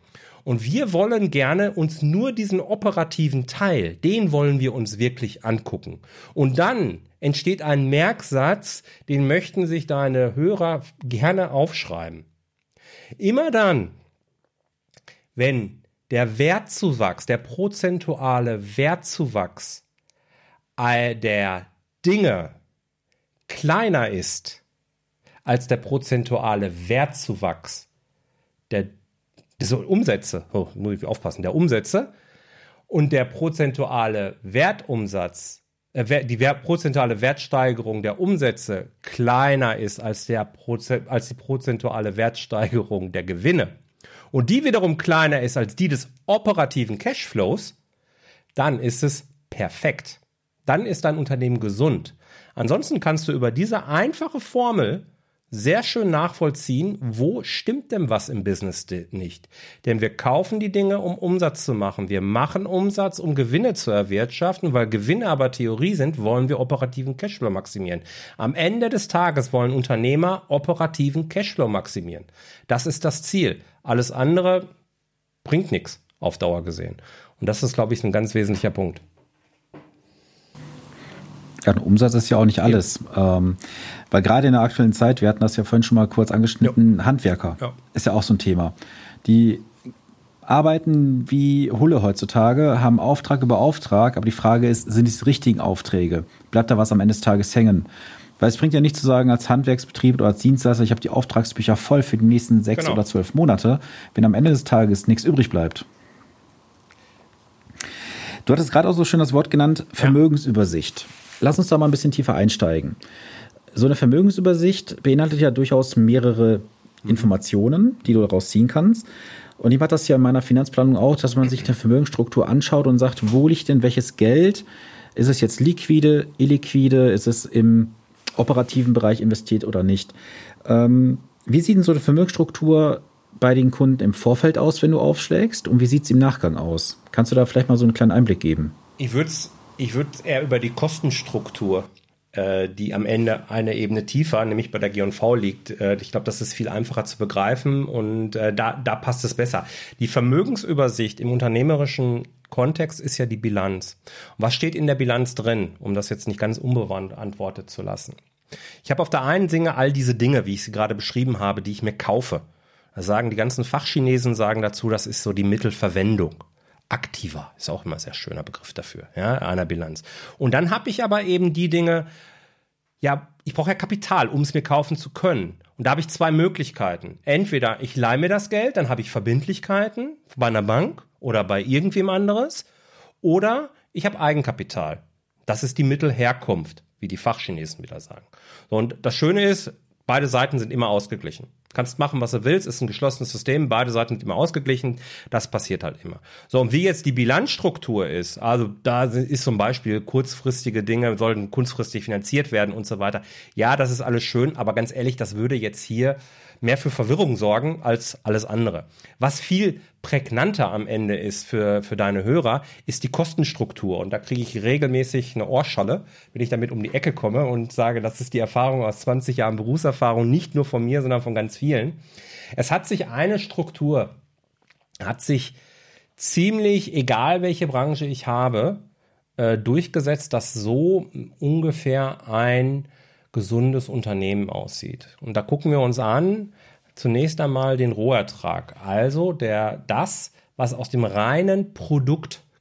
Speaker 3: Und wir wollen gerne uns nur diesen operativen Teil, den wollen wir uns wirklich angucken. Und dann entsteht ein Merksatz, den möchten sich deine Hörer gerne aufschreiben. Immer dann, wenn der Wertzuwachs, der prozentuale Wertzuwachs der Dinge kleiner ist als der prozentuale Wertzuwachs der, der Umsätze, oh, muss ich aufpassen, der Umsätze und der prozentuale Wertumsatz, äh, die Wert, prozentuale Wertsteigerung der Umsätze kleiner ist als, der als die prozentuale Wertsteigerung der Gewinne, und die wiederum kleiner ist als die des operativen Cashflows, dann ist es perfekt. Dann ist dein Unternehmen gesund. Ansonsten kannst du über diese einfache Formel sehr schön nachvollziehen, wo stimmt denn was im Business nicht. Denn wir kaufen die Dinge, um Umsatz zu machen. Wir machen Umsatz, um Gewinne zu erwirtschaften. Weil Gewinne aber Theorie sind, wollen wir operativen Cashflow maximieren. Am Ende des Tages wollen Unternehmer operativen Cashflow maximieren. Das ist das Ziel. Alles andere bringt nichts auf Dauer gesehen. Und das ist, glaube ich, ein ganz wesentlicher Punkt.
Speaker 1: Ja, ein Umsatz ist ja auch nicht alles. Ja. Ähm, weil gerade in der aktuellen Zeit, wir hatten das ja vorhin schon mal kurz angeschnitten, ja. Handwerker ja. ist ja auch so ein Thema. Die arbeiten wie Hulle heutzutage, haben Auftrag über Auftrag, aber die Frage ist, sind es die richtigen Aufträge? Bleibt da was am Ende des Tages hängen? Weil es bringt ja nicht zu sagen, als Handwerksbetrieb oder als Dienstleister, ich habe die Auftragsbücher voll für die nächsten sechs genau. oder zwölf Monate, wenn am Ende des Tages nichts übrig bleibt. Du hattest gerade auch so schön das Wort genannt, Vermögensübersicht. Lass uns da mal ein bisschen tiefer einsteigen so eine Vermögensübersicht beinhaltet ja durchaus mehrere Informationen, die du daraus ziehen kannst. Und ich mache das ja in meiner Finanzplanung auch, dass man sich eine Vermögensstruktur anschaut und sagt, wo liegt denn welches Geld? Ist es jetzt liquide, illiquide? Ist es im operativen Bereich investiert oder nicht? Ähm, wie sieht denn so eine Vermögensstruktur bei den Kunden im Vorfeld aus, wenn du aufschlägst? Und wie sieht es im Nachgang aus? Kannst du da vielleicht mal so einen kleinen Einblick geben?
Speaker 3: Ich würde ich würd eher über die Kostenstruktur äh, die am Ende eine Ebene tiefer, nämlich bei der G&V liegt. Äh, ich glaube, das ist viel einfacher zu begreifen und äh, da, da passt es besser. Die Vermögensübersicht im unternehmerischen Kontext ist ja die Bilanz. was steht in der Bilanz drin, um das jetzt nicht ganz unbewandt antwortet zu lassen? Ich habe auf der einen Sinne all diese Dinge, wie ich sie gerade beschrieben habe, die ich mir kaufe. Da sagen die ganzen Fachchinesen sagen dazu, das ist so die Mittelverwendung aktiver. Ist auch immer ein sehr schöner Begriff dafür, ja, einer Bilanz. Und dann habe ich aber eben die Dinge, ja, ich brauche ja Kapital, um es mir kaufen zu können. Und da habe ich zwei Möglichkeiten. Entweder ich leihe mir das Geld, dann habe ich Verbindlichkeiten bei einer Bank oder bei irgendwem anderes. Oder ich habe Eigenkapital. Das ist die Mittelherkunft, wie die Fachchinesen wieder sagen. Und das Schöne ist, Beide Seiten sind immer ausgeglichen. Kannst machen, was du willst, ist ein geschlossenes System, beide Seiten sind immer ausgeglichen, das passiert halt immer. So, und wie jetzt die Bilanzstruktur ist, also da ist zum Beispiel kurzfristige Dinge, sollten kurzfristig finanziert werden und so weiter. Ja, das ist alles schön, aber ganz ehrlich, das würde jetzt hier mehr für Verwirrung sorgen als alles andere. Was viel prägnanter am Ende ist für, für deine Hörer, ist die Kostenstruktur. Und da kriege ich regelmäßig eine Ohrschale, wenn ich damit um die Ecke komme und sage, das ist die Erfahrung aus 20 Jahren Berufserfahrung, nicht nur von mir, sondern von ganz vielen. Es hat sich eine Struktur, hat sich ziemlich, egal welche Branche ich habe, äh, durchgesetzt, dass so ungefähr ein gesundes Unternehmen aussieht. Und da gucken wir uns an, zunächst einmal den Rohertrag, also der, das, was aus dem reinen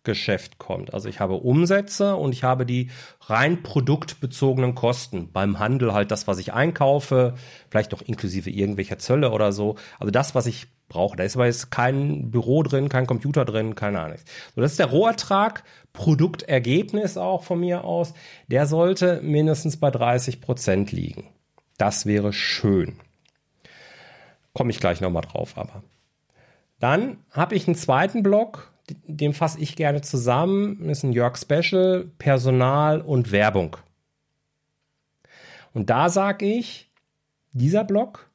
Speaker 3: Produktgeschäft kommt. Also ich habe Umsätze und ich habe die rein produktbezogenen Kosten. Beim Handel halt das, was ich einkaufe, vielleicht noch inklusive irgendwelcher Zölle oder so. Also das, was ich brauche. Da ist aber jetzt kein Büro drin, kein Computer drin, keine Ahnung. So, das ist der Rohertrag, Produktergebnis auch von mir aus. Der sollte mindestens bei 30 Prozent liegen. Das wäre schön. Komme ich gleich nochmal drauf, aber. Dann habe ich einen zweiten Block, den fasse ich gerne zusammen. Ist ein Jörg Special, Personal und Werbung. Und da sage ich, dieser Block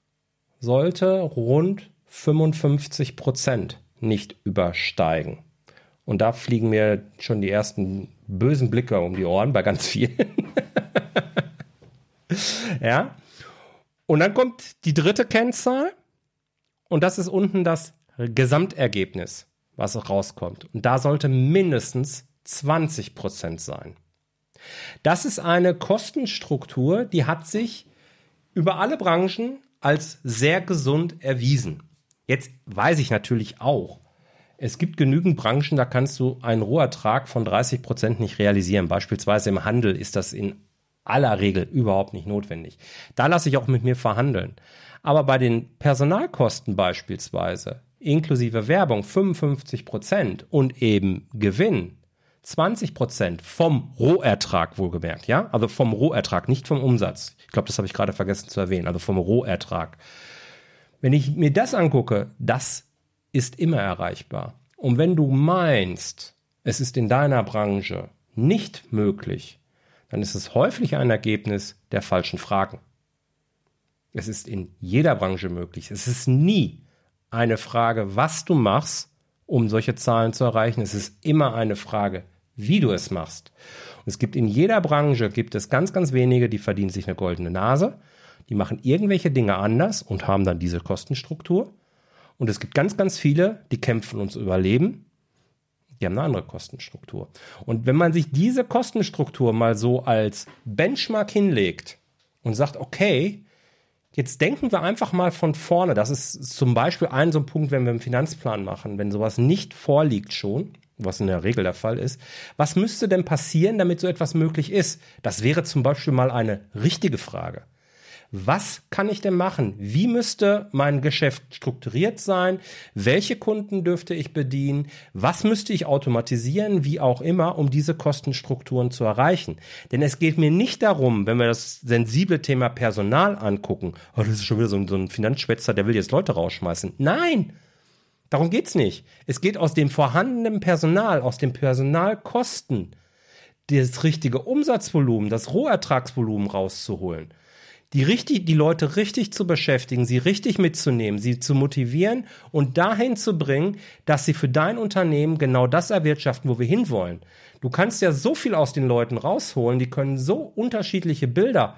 Speaker 3: sollte rund 55 Prozent nicht übersteigen. Und da fliegen mir schon die ersten bösen Blicke um die Ohren bei ganz vielen. [LAUGHS] ja. Und dann kommt die dritte Kennzahl. Und das ist unten das Gesamtergebnis, was rauskommt. Und da sollte mindestens 20 Prozent sein. Das ist eine Kostenstruktur, die hat sich über alle Branchen als sehr gesund erwiesen. Jetzt weiß ich natürlich auch, es gibt genügend Branchen, da kannst du einen Rohertrag von 30 Prozent nicht realisieren. Beispielsweise im Handel ist das in aller Regel überhaupt nicht notwendig. Da lasse ich auch mit mir verhandeln. Aber bei den Personalkosten beispielsweise, inklusive Werbung 55 Prozent und eben Gewinn 20 Prozent vom Rohertrag wohlgemerkt, ja? Also vom Rohertrag, nicht vom Umsatz. Ich glaube, das habe ich gerade vergessen zu erwähnen. Also vom Rohertrag. Wenn ich mir das angucke, das ist immer erreichbar. Und wenn du meinst, es ist in deiner Branche nicht möglich, dann ist es häufig ein Ergebnis der falschen Fragen. Es ist in jeder Branche möglich. Es ist nie eine Frage, was du machst, um solche Zahlen zu erreichen. Es ist immer eine Frage, wie du es machst. Und es gibt in jeder Branche gibt es ganz, ganz wenige, die verdienen sich eine goldene Nase die machen irgendwelche Dinge anders und haben dann diese Kostenstruktur. Und es gibt ganz, ganz viele, die kämpfen ums Überleben. Die haben eine andere Kostenstruktur. Und wenn man sich diese Kostenstruktur mal so als Benchmark hinlegt und sagt, okay, jetzt denken wir einfach mal von vorne. Das ist zum Beispiel ein so ein Punkt, wenn wir einen Finanzplan machen, wenn sowas nicht vorliegt schon, was in der Regel der Fall ist. Was müsste denn passieren, damit so etwas möglich ist? Das wäre zum Beispiel mal eine richtige Frage was kann ich denn machen? Wie müsste mein Geschäft strukturiert sein? Welche Kunden dürfte ich bedienen? Was müsste ich automatisieren? Wie auch immer, um diese Kostenstrukturen zu erreichen. Denn es geht mir nicht darum, wenn wir das sensible Thema Personal angucken, oh, das ist schon wieder so ein, so ein Finanzschwätzer, der will jetzt Leute rausschmeißen. Nein! Darum geht's nicht. Es geht aus dem vorhandenen Personal, aus den Personalkosten, das richtige Umsatzvolumen, das Rohertragsvolumen rauszuholen die richtig, die Leute richtig zu beschäftigen, sie richtig mitzunehmen, sie zu motivieren und dahin zu bringen, dass sie für dein Unternehmen genau das erwirtschaften, wo wir hinwollen. Du kannst ja so viel aus den Leuten rausholen, die können so unterschiedliche Bilder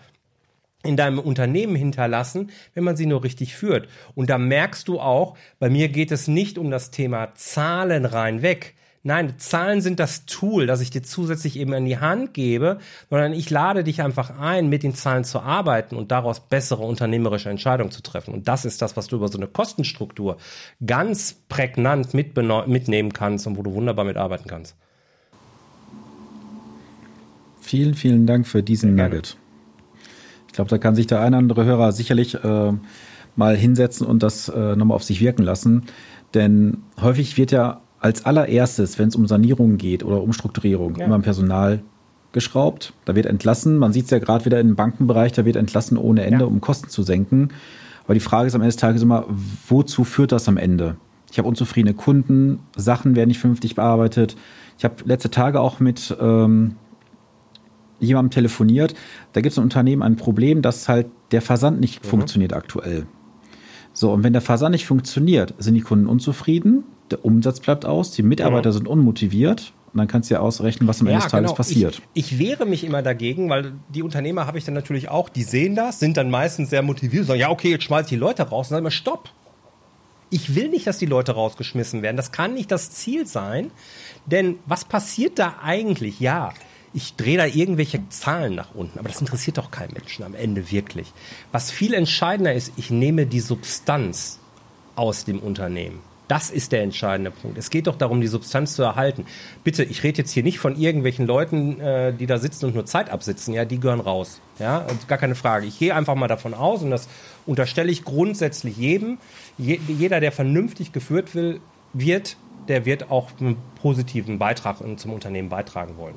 Speaker 3: in deinem Unternehmen hinterlassen, wenn man sie nur richtig führt. Und da merkst du auch, bei mir geht es nicht um das Thema Zahlen rein weg. Nein, Zahlen sind das Tool, das ich dir zusätzlich eben in die Hand gebe, sondern ich lade dich einfach ein, mit den Zahlen zu arbeiten und daraus bessere unternehmerische Entscheidungen zu treffen. Und das ist das, was du über so eine Kostenstruktur ganz prägnant mitnehmen kannst und wo du wunderbar mitarbeiten kannst.
Speaker 1: Vielen, vielen Dank für diesen Nugget. Ich glaube, da kann sich der eine oder andere Hörer sicherlich äh, mal hinsetzen und das äh, nochmal auf sich wirken lassen. Denn häufig wird ja als allererstes, wenn es um Sanierung geht oder Umstrukturierung, ja. immer im Personal geschraubt, da wird entlassen. Man sieht es ja gerade wieder im Bankenbereich, da wird entlassen ohne Ende, ja. um Kosten zu senken. Aber die Frage ist am Ende des Tages immer, wozu führt das am Ende? Ich habe unzufriedene Kunden, Sachen werden nicht vernünftig bearbeitet. Ich habe letzte Tage auch mit ähm, jemandem telefoniert. Da gibt es ein Unternehmen ein Problem, dass halt der Versand nicht mhm. funktioniert aktuell. So, und wenn der Versand nicht funktioniert, sind die Kunden unzufrieden, der Umsatz bleibt aus, die Mitarbeiter mhm. sind unmotiviert und dann kannst du ja ausrechnen, was am Ende des Tages genau. passiert.
Speaker 3: Ich, ich, wehre mich immer dagegen, weil die Unternehmer habe ich dann natürlich auch, die sehen das, sind dann meistens sehr motiviert, sagen, ja, okay, jetzt schmeiß ich die Leute raus. Und dann sagen wir, stopp. Ich will nicht, dass die Leute rausgeschmissen werden. Das kann nicht das Ziel sein. Denn was passiert da eigentlich? Ja, ich drehe da irgendwelche Zahlen nach unten, aber das interessiert doch keinen Menschen am Ende wirklich. Was viel entscheidender ist, ich nehme die Substanz aus dem Unternehmen. Das ist der entscheidende Punkt. Es geht doch darum, die Substanz zu erhalten. Bitte, ich rede jetzt hier nicht von irgendwelchen Leuten, äh, die da sitzen und nur Zeit absitzen. Ja, die gehören raus. Ja, gar keine Frage. Ich gehe einfach mal davon aus und das unterstelle ich grundsätzlich jedem. Je, jeder, der vernünftig geführt will, wird, der wird auch einen positiven Beitrag zum Unternehmen beitragen wollen.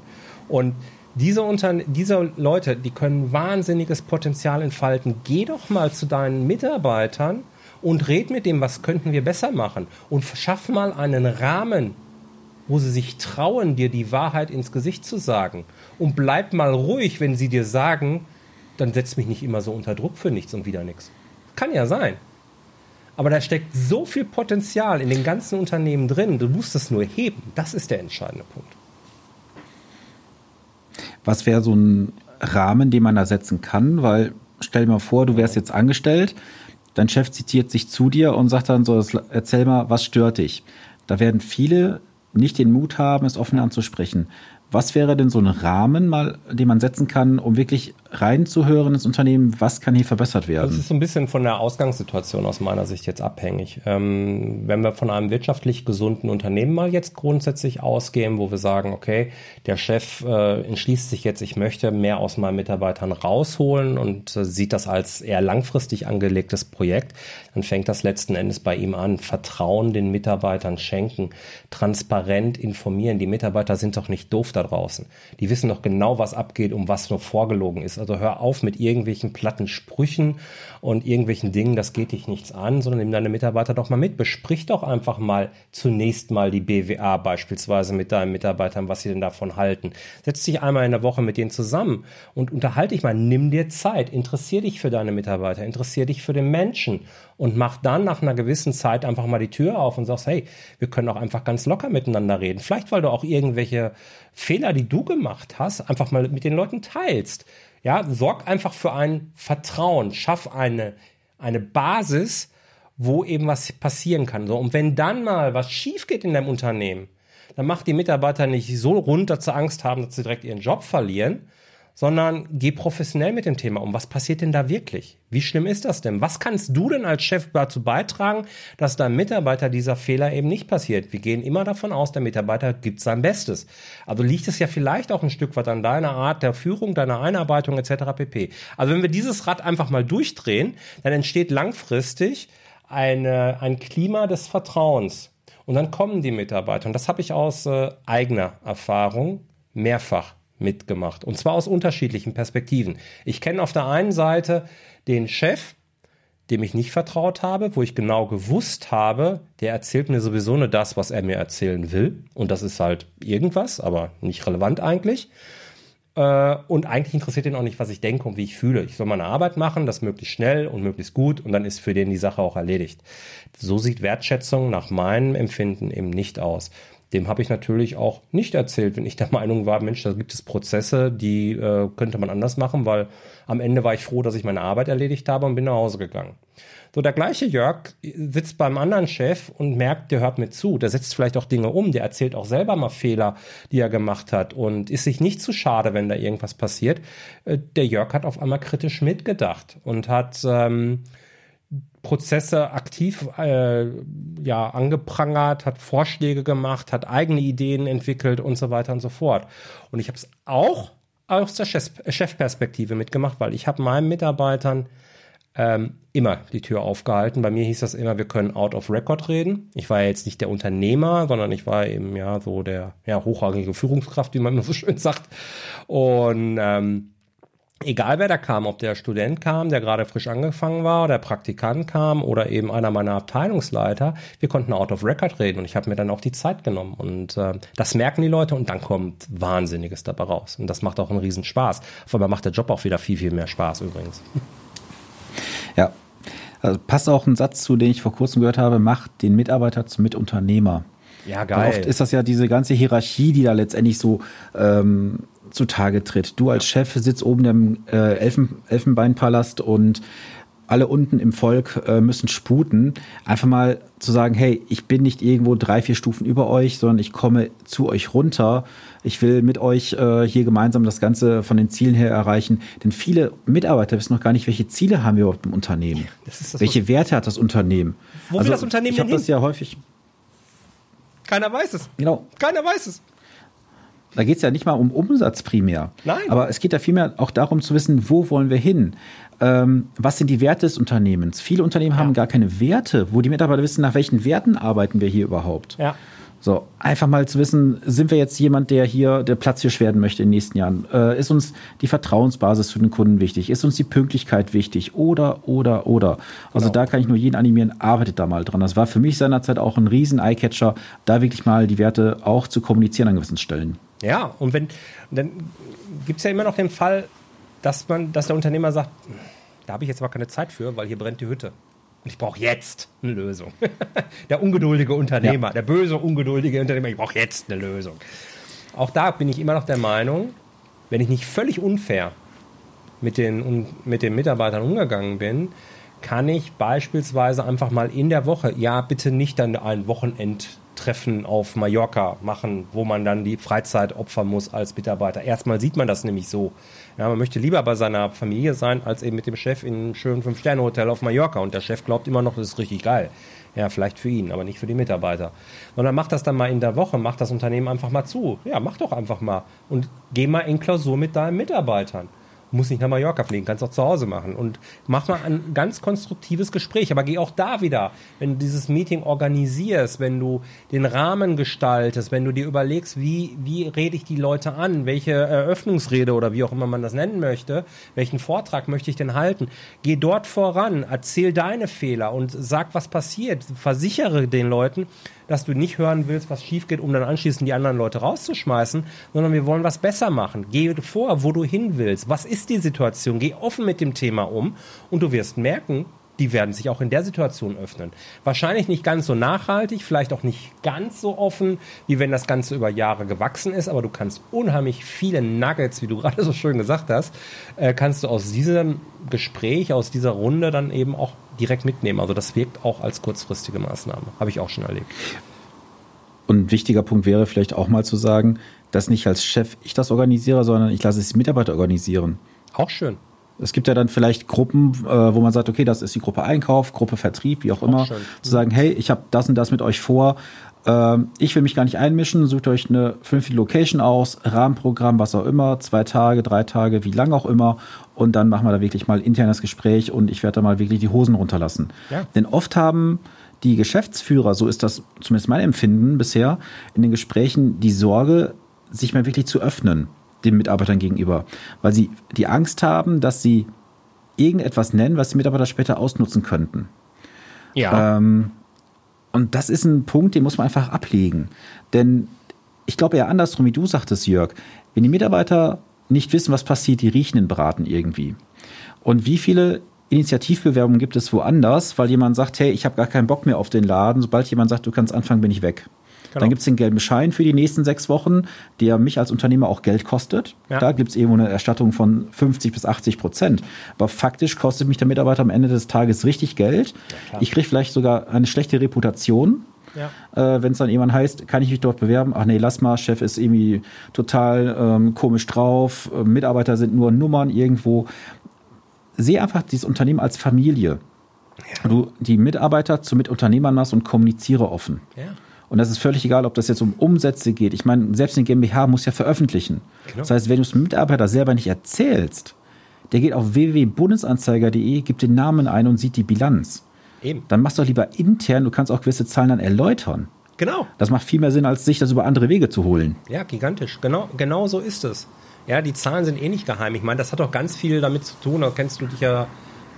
Speaker 3: Und diese, diese Leute, die können wahnsinniges Potenzial entfalten. Geh doch mal zu deinen Mitarbeitern und red mit dem, was könnten wir besser machen und schaff mal einen Rahmen, wo sie sich trauen, dir die Wahrheit ins Gesicht zu sagen. Und bleib mal ruhig, wenn sie dir sagen, dann setz mich nicht immer so unter Druck für nichts und wieder nichts. Kann ja sein. Aber da steckt so viel Potenzial in den ganzen Unternehmen drin, du musst es nur heben. Das ist der entscheidende Punkt.
Speaker 1: Was wäre so ein Rahmen, den man da setzen kann? Weil stell dir mal vor, du wärst jetzt angestellt, Dein Chef zitiert sich zu dir und sagt dann so, erzähl mal, was stört dich? Da werden viele nicht den Mut haben, es offen anzusprechen. Was wäre denn so ein Rahmen mal, den man setzen kann, um wirklich reinzuhören ins Unternehmen, was kann hier verbessert werden?
Speaker 3: Das ist so ein bisschen von der Ausgangssituation aus meiner Sicht jetzt abhängig. Ähm, wenn wir von einem wirtschaftlich gesunden Unternehmen mal jetzt grundsätzlich ausgehen, wo wir sagen, okay, der Chef äh, entschließt sich jetzt, ich möchte mehr aus meinen Mitarbeitern rausholen und äh, sieht das als eher langfristig angelegtes Projekt, dann fängt das letzten Endes bei ihm an. Vertrauen den Mitarbeitern schenken, transparent informieren. Die Mitarbeiter sind doch nicht doof da draußen. Die wissen doch genau, was abgeht, um was nur vorgelogen ist. Hör auf mit irgendwelchen platten Sprüchen und irgendwelchen Dingen, das geht dich nichts an, sondern nimm deine Mitarbeiter doch mal mit. Besprich doch einfach mal zunächst mal die BWA beispielsweise mit deinen Mitarbeitern, was sie denn davon halten. Setz dich einmal in der Woche mit denen zusammen und unterhalte dich mal. Nimm dir Zeit. Interessier dich für deine Mitarbeiter. Interessier dich für den Menschen und mach dann nach einer gewissen Zeit einfach mal die Tür auf und sagst, hey, wir können auch einfach ganz locker miteinander reden. Vielleicht, weil du auch irgendwelche Fehler, die du gemacht hast, einfach mal mit den Leuten teilst. Ja, sorg einfach für ein Vertrauen, schaff eine, eine Basis, wo eben was passieren kann. So, und wenn dann mal was schief geht in deinem Unternehmen, dann macht die Mitarbeiter nicht so dass sie Angst haben, dass sie direkt ihren Job verlieren, sondern geh professionell mit dem Thema um. Was passiert denn da wirklich? Wie schlimm ist das denn? Was kannst du denn als Chef dazu beitragen, dass deinem Mitarbeiter dieser Fehler eben nicht passiert? Wir gehen immer davon aus, der Mitarbeiter gibt sein Bestes. Also liegt es ja vielleicht auch ein Stück weit an deiner Art der Führung, deiner Einarbeitung etc. pp. Also wenn wir dieses Rad einfach mal durchdrehen, dann entsteht langfristig eine, ein Klima des Vertrauens. Und dann kommen die Mitarbeiter. Und das habe ich aus äh, eigener Erfahrung mehrfach mitgemacht. Und zwar aus unterschiedlichen Perspektiven. Ich kenne auf der einen Seite den Chef, dem ich nicht vertraut habe, wo ich genau gewusst habe, der erzählt mir sowieso nur das, was er mir erzählen will. Und das ist halt irgendwas, aber nicht relevant eigentlich. Äh, und eigentlich interessiert ihn auch nicht, was ich denke und wie ich fühle. Ich soll meine Arbeit machen, das möglichst schnell und möglichst gut und dann ist für den die Sache auch erledigt. So sieht Wertschätzung nach meinem Empfinden eben nicht aus dem habe ich natürlich auch nicht erzählt, wenn ich der [LAUGHS] Meinung war, Mensch, da gibt es Prozesse, die äh, könnte man anders machen, weil am Ende war ich froh, dass ich meine Arbeit erledigt habe und bin nach Hause gegangen. So, der gleiche Jörg sitzt beim anderen Chef und merkt, der hört mir zu. Der setzt vielleicht auch Dinge um. Der erzählt auch selber mal Fehler, die er gemacht hat und ist sich nicht zu schade, wenn da irgendwas passiert. Äh, der Jörg hat auf einmal kritisch mitgedacht und hat ähm, Prozesse aktiv äh, ja, angeprangert, hat Vorschläge gemacht, hat eigene Ideen entwickelt und so weiter und so fort. Und ich habe es auch aus der Chefperspektive mitgemacht, weil ich habe meinen Mitarbeitern ähm, immer die Tür aufgehalten. Bei mir hieß das immer, wir können out of record reden. Ich war ja jetzt nicht der Unternehmer, sondern ich war eben ja so der ja, hochrangige Führungskraft, wie man so schön sagt. Und ähm, egal wer da kam, ob der Student kam, der gerade frisch angefangen war, der Praktikant kam oder eben einer meiner Abteilungsleiter, wir konnten out of record reden und ich habe mir dann auch die Zeit genommen und äh, das merken die Leute und dann kommt Wahnsinniges dabei raus und das macht auch einen riesen Spaß. Vor allem macht der Job auch wieder viel, viel mehr Spaß übrigens.
Speaker 1: Ja, also passt auch ein Satz zu, den ich vor kurzem gehört habe, macht den Mitarbeiter zum Mitunternehmer.
Speaker 3: Ja, geil.
Speaker 1: Oft ist das ja diese ganze Hierarchie, die da letztendlich so ähm, zutage tritt. Du als Chef sitzt oben im äh, Elfen, Elfenbeinpalast und alle unten im Volk äh, müssen sputen. Einfach mal zu sagen, hey, ich bin nicht irgendwo drei, vier Stufen über euch, sondern ich komme zu euch runter. Ich will mit euch äh, hier gemeinsam das Ganze von den Zielen her erreichen. Denn viele Mitarbeiter wissen noch gar nicht, welche Ziele haben wir überhaupt im Unternehmen. Das das welche Werte hat das Unternehmen?
Speaker 3: Wo also, will das Unternehmen
Speaker 1: Ich habe das ja häufig.
Speaker 3: Keiner weiß es.
Speaker 1: Genau.
Speaker 3: Keiner weiß es.
Speaker 1: Da geht es ja nicht mal um Umsatz primär.
Speaker 3: Nein.
Speaker 1: Aber es geht ja vielmehr auch darum zu wissen, wo wollen wir hin? Ähm, was sind die Werte des Unternehmens? Viele Unternehmen ja. haben gar keine Werte, wo die Mitarbeiter wissen, nach welchen Werten arbeiten wir hier überhaupt.
Speaker 3: Ja.
Speaker 1: So, einfach mal zu wissen, sind wir jetzt jemand, der hier der Platzhirsch werden möchte in den nächsten Jahren? Äh, ist uns die Vertrauensbasis für den Kunden wichtig? Ist uns die Pünktlichkeit wichtig? Oder, oder, oder. Also genau. da kann ich nur jeden animieren, arbeitet da mal dran. Das war für mich seinerzeit auch ein riesen Eyecatcher, da wirklich mal die Werte auch zu kommunizieren an gewissen Stellen.
Speaker 3: Ja, und wenn, dann gibt es ja immer noch den Fall, dass man, dass der Unternehmer sagt, da habe ich jetzt aber keine Zeit für, weil hier brennt die Hütte. Und ich brauche jetzt eine Lösung. [LAUGHS] der ungeduldige Unternehmer, ja. der böse, ungeduldige Unternehmer, ich brauche jetzt eine Lösung. Auch da bin ich immer noch der Meinung, wenn ich nicht völlig unfair mit den, mit den Mitarbeitern umgegangen bin, kann ich beispielsweise einfach mal in der Woche, ja, bitte nicht dann ein Wochenend Treffen auf Mallorca machen, wo man dann die Freizeit opfern muss als Mitarbeiter. Erstmal sieht man das nämlich so. Ja, man möchte lieber bei seiner Familie sein, als eben mit dem Chef in einem schönen Fünf-Sterne-Hotel auf Mallorca. Und der Chef glaubt immer noch, das ist richtig geil. Ja, vielleicht für ihn, aber nicht für die Mitarbeiter. Sondern macht das dann mal in der Woche, macht das Unternehmen einfach mal zu. Ja, mach doch einfach mal. Und geh mal in Klausur mit deinen Mitarbeitern muss nicht nach Mallorca fliegen, kannst auch zu Hause machen. Und mach mal ein ganz konstruktives Gespräch. Aber geh auch da wieder, wenn du dieses Meeting organisierst, wenn du den Rahmen gestaltest, wenn du dir überlegst, wie, wie rede ich die Leute an, welche Eröffnungsrede oder wie auch immer man das nennen möchte, welchen Vortrag möchte ich denn halten, geh dort voran, erzähl deine Fehler und sag, was passiert. Versichere den Leuten, dass du nicht hören willst, was schief geht, um dann anschließend die anderen Leute rauszuschmeißen, sondern wir wollen was besser machen. Geh vor, wo du hin willst. Was ist die Situation? Geh offen mit dem Thema um und du wirst merken, die werden sich auch in der Situation öffnen. Wahrscheinlich nicht ganz so nachhaltig, vielleicht auch nicht ganz so offen, wie wenn das Ganze über Jahre gewachsen ist, aber du kannst unheimlich viele Nuggets, wie du [LAUGHS] gerade so schön gesagt hast, äh, kannst du aus diesem Gespräch, aus dieser Runde dann eben auch direkt mitnehmen. Also das wirkt auch als kurzfristige Maßnahme. Habe ich auch schon erlebt.
Speaker 1: Und ein wichtiger Punkt wäre vielleicht auch mal zu sagen, dass nicht als Chef ich das organisiere, sondern ich lasse es Mitarbeiter organisieren.
Speaker 3: Auch schön.
Speaker 1: Es gibt ja dann vielleicht Gruppen, äh, wo man sagt, okay, das ist die Gruppe Einkauf, Gruppe Vertrieb, wie auch, auch immer. Schön. Zu sagen, hey, ich habe das und das mit euch vor. Ähm, ich will mich gar nicht einmischen. Sucht euch eine fünfte Location aus, Rahmenprogramm, was auch immer, zwei Tage, drei Tage, wie lang auch immer. Und dann machen wir da wirklich mal internes Gespräch und ich werde da mal wirklich die Hosen runterlassen. Ja. Denn oft haben die Geschäftsführer, so ist das zumindest mein Empfinden bisher, in den Gesprächen die Sorge, sich mal wirklich zu öffnen den Mitarbeitern gegenüber, weil sie die Angst haben, dass sie irgendetwas nennen, was die Mitarbeiter später ausnutzen könnten.
Speaker 3: Ja. Ähm,
Speaker 1: und das ist ein Punkt, den muss man einfach ablegen. Denn ich glaube eher andersrum, wie du sagtest, Jörg, wenn die Mitarbeiter nicht wissen, was passiert, die riechen den Braten irgendwie. Und wie viele Initiativbewerbungen gibt es woanders, weil jemand sagt, hey, ich habe gar keinen Bock mehr auf den Laden. Sobald jemand sagt, du kannst anfangen, bin ich weg. Genau. Dann gibt es den gelben Schein für die nächsten sechs Wochen, der mich als Unternehmer auch Geld kostet. Ja. Da gibt es irgendwo eine Erstattung von 50 bis 80 Prozent. Aber faktisch kostet mich der Mitarbeiter am Ende des Tages richtig Geld. Ja, ich kriege vielleicht sogar eine schlechte Reputation. Ja. Äh, Wenn es dann jemand heißt, kann ich mich dort bewerben? Ach nee, lass mal, Chef ist irgendwie total ähm, komisch drauf, äh, Mitarbeiter sind nur Nummern irgendwo. Sehe einfach dieses Unternehmen als Familie. Ja. Du die Mitarbeiter zu Mitunternehmern machst und kommuniziere offen. Ja. Und das ist völlig egal, ob das jetzt um Umsätze geht. Ich meine, selbst eine GmbH muss ja veröffentlichen. Genau. Das heißt, wenn du es Mitarbeiter selber nicht erzählst, der geht auf www.bundesanzeiger.de, gibt den Namen ein und sieht die Bilanz. Eben. Dann machst du doch lieber intern, du kannst auch gewisse Zahlen dann erläutern.
Speaker 3: Genau.
Speaker 1: Das macht viel mehr Sinn, als sich das über andere Wege zu holen.
Speaker 3: Ja, gigantisch. Genau, genau so ist es. Ja, die Zahlen sind eh nicht geheim. Ich meine, das hat auch ganz viel damit zu tun, da kennst du dich ja,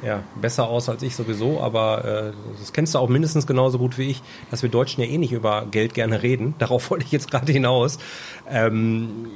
Speaker 3: ja besser aus als ich sowieso, aber äh, das kennst du auch mindestens genauso gut wie ich, dass wir Deutschen ja eh nicht über Geld gerne reden. [LAUGHS] Darauf wollte ich jetzt gerade hinaus. Ähm,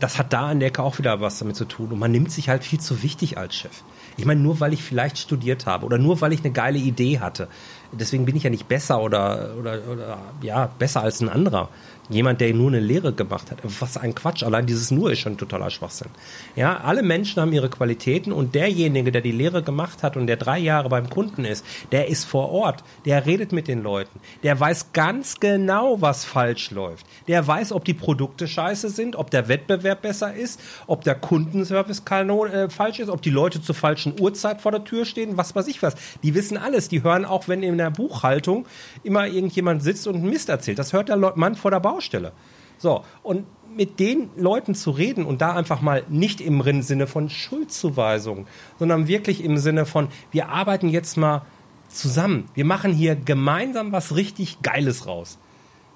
Speaker 3: das hat da an der Ecke auch wieder was damit zu tun. Und man nimmt sich halt viel zu wichtig als Chef. Ich meine, nur weil ich vielleicht studiert habe oder nur weil ich eine geile Idee hatte. Deswegen bin ich ja nicht besser oder, oder, oder ja, besser als ein anderer jemand, der nur eine Lehre gemacht hat. Was ein Quatsch. Allein dieses nur ist schon totaler Schwachsinn. Ja, alle Menschen haben ihre Qualitäten und derjenige, der die Lehre gemacht hat und der drei Jahre beim Kunden ist, der ist vor Ort. Der redet mit den Leuten. Der weiß ganz genau, was falsch läuft. Der weiß, ob die Produkte scheiße sind, ob der Wettbewerb besser ist, ob der Kundenservice äh, falsch ist, ob die Leute zur falschen Uhrzeit vor der Tür stehen, was weiß ich was. Die wissen alles. Die hören auch, wenn in der Buchhaltung immer irgendjemand sitzt und Mist erzählt. Das hört der Mann vor der Bau Baustelle. So, und mit den Leuten zu reden und da einfach mal nicht im Sinne von Schuldzuweisung, sondern wirklich im Sinne von, wir arbeiten jetzt mal zusammen. Wir machen hier gemeinsam was richtig Geiles raus.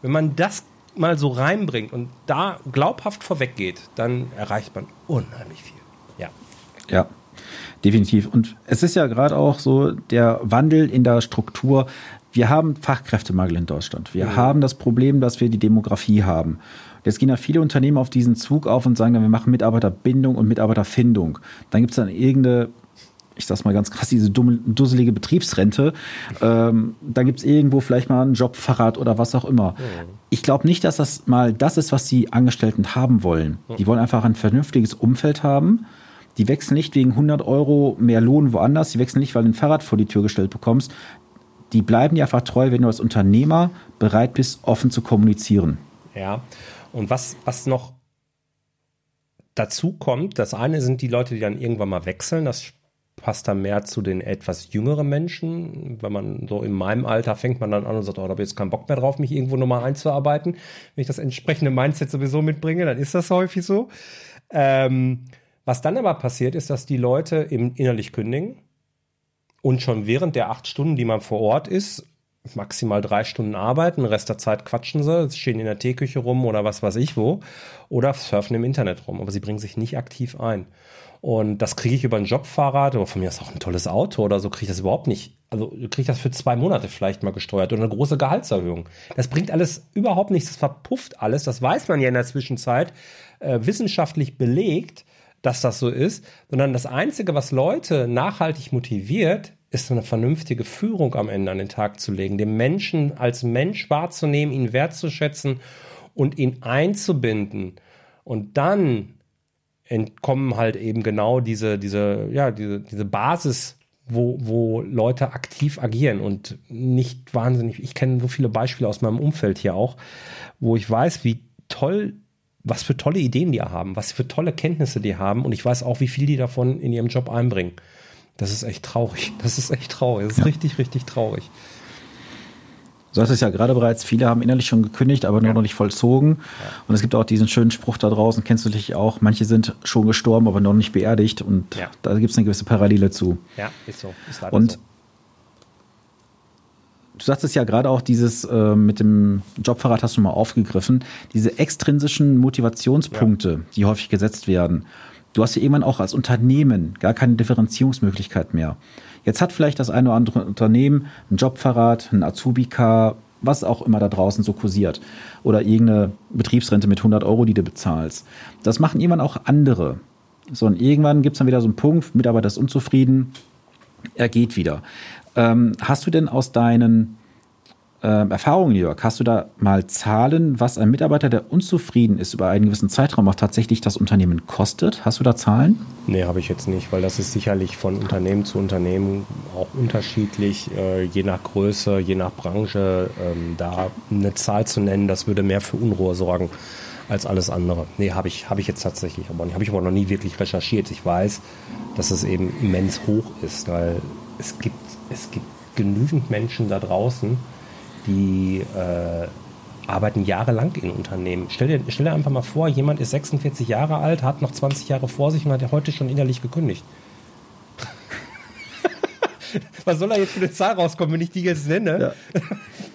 Speaker 3: Wenn man das mal so reinbringt und da glaubhaft vorweggeht, dann erreicht man unheimlich viel. Ja.
Speaker 1: Ja, definitiv. Und es ist ja gerade auch so der Wandel in der Struktur wir haben Fachkräftemangel in Deutschland. Wir mhm. haben das Problem, dass wir die Demografie haben. Jetzt gehen ja viele Unternehmen auf diesen Zug auf und sagen, wir machen Mitarbeiterbindung und Mitarbeiterfindung. Dann gibt es dann irgendeine ich sag's mal ganz krass, diese dumme, dusselige Betriebsrente. Ähm, dann gibt's irgendwo vielleicht mal ein Jobfahrrad oder was auch immer. Mhm. Ich glaube nicht, dass das mal das ist, was die Angestellten haben wollen. Mhm. Die wollen einfach ein vernünftiges Umfeld haben. Die wechseln nicht wegen 100 Euro mehr Lohn woanders. Die wechseln nicht, weil du ein Fahrrad vor die Tür gestellt bekommst die bleiben dir einfach treu, wenn du als Unternehmer bereit bist, offen zu kommunizieren.
Speaker 3: Ja, und was, was noch dazu kommt, das eine sind die Leute, die dann irgendwann mal wechseln, das passt dann mehr zu den etwas jüngeren Menschen. Wenn man so in meinem Alter fängt man dann an und sagt, oh, da habe ich jetzt keinen Bock mehr drauf, mich irgendwo nochmal einzuarbeiten. Wenn ich das entsprechende Mindset sowieso mitbringe, dann ist das häufig so. Ähm, was dann aber passiert, ist, dass die Leute innerlich kündigen und schon während der acht Stunden, die man vor Ort ist, maximal drei Stunden arbeiten, den Rest der Zeit quatschen sie, stehen in der Teeküche rum oder was weiß ich wo oder surfen im Internet rum, aber sie bringen sich nicht aktiv ein. Und das kriege ich über ein Jobfahrrad oder von mir ist auch ein tolles Auto oder so, kriege ich das überhaupt nicht. Also kriege ich das für zwei Monate vielleicht mal gesteuert oder eine große Gehaltserhöhung. Das bringt alles überhaupt nichts, das verpufft alles, das weiß man ja in der Zwischenzeit äh, wissenschaftlich belegt dass das so ist, sondern das Einzige, was Leute nachhaltig motiviert, ist eine vernünftige Führung am Ende an den Tag zu legen, den Menschen als Mensch wahrzunehmen, ihn wertzuschätzen und ihn einzubinden. Und dann entkommen halt eben genau diese, diese, ja, diese, diese Basis, wo, wo Leute aktiv agieren und nicht wahnsinnig. Ich kenne so viele Beispiele aus meinem Umfeld hier auch, wo ich weiß, wie toll was für tolle Ideen die haben, was für tolle Kenntnisse die haben und ich weiß auch, wie viel die davon in ihrem Job einbringen. Das ist echt traurig. Das ist echt traurig. Das ist ja. richtig, richtig traurig.
Speaker 1: Du sagst es ja gerade bereits, viele haben innerlich schon gekündigt, aber nur noch nicht vollzogen. Ja. Und es gibt auch diesen schönen Spruch da draußen, kennst du dich auch, manche sind schon gestorben, aber noch nicht beerdigt. Und ja. da gibt es eine gewisse Parallele zu.
Speaker 3: Ja, ist so. Ist
Speaker 1: und so du sagtest ja gerade auch dieses äh, mit dem Jobfahrrad hast du mal aufgegriffen, diese extrinsischen Motivationspunkte, ja. die häufig gesetzt werden. Du hast ja irgendwann auch als Unternehmen gar keine Differenzierungsmöglichkeit mehr. Jetzt hat vielleicht das eine oder andere Unternehmen ein Jobfahrrad, ein Azubi-Car, was auch immer da draußen so kursiert. Oder irgendeine Betriebsrente mit 100 Euro, die du bezahlst. Das machen irgendwann auch andere. So, und irgendwann gibt es dann wieder so einen Punkt, Mitarbeiter ist unzufrieden, er geht wieder. Ähm, hast du denn aus deinen äh, Erfahrungen, Jörg, hast du da mal Zahlen, was ein Mitarbeiter, der unzufrieden ist über einen gewissen Zeitraum, auch tatsächlich das Unternehmen kostet? Hast du da Zahlen?
Speaker 3: Nee, habe ich jetzt nicht, weil das ist sicherlich von Unternehmen zu Unternehmen auch unterschiedlich, äh, je nach Größe, je nach Branche. Ähm, da eine Zahl zu nennen, das würde mehr für Unruhe sorgen als alles andere. Nee, habe ich, hab ich jetzt tatsächlich aber nicht. Habe ich aber noch nie wirklich recherchiert. Ich weiß, dass es eben immens hoch ist, weil es gibt es gibt genügend Menschen da draußen, die äh, arbeiten jahrelang in Unternehmen. Stell dir, stell dir einfach mal vor, jemand ist 46 Jahre alt, hat noch 20 Jahre vor sich und hat heute schon innerlich gekündigt. [LAUGHS] was soll da jetzt für eine Zahl rauskommen, wenn ich die jetzt nenne? Ja.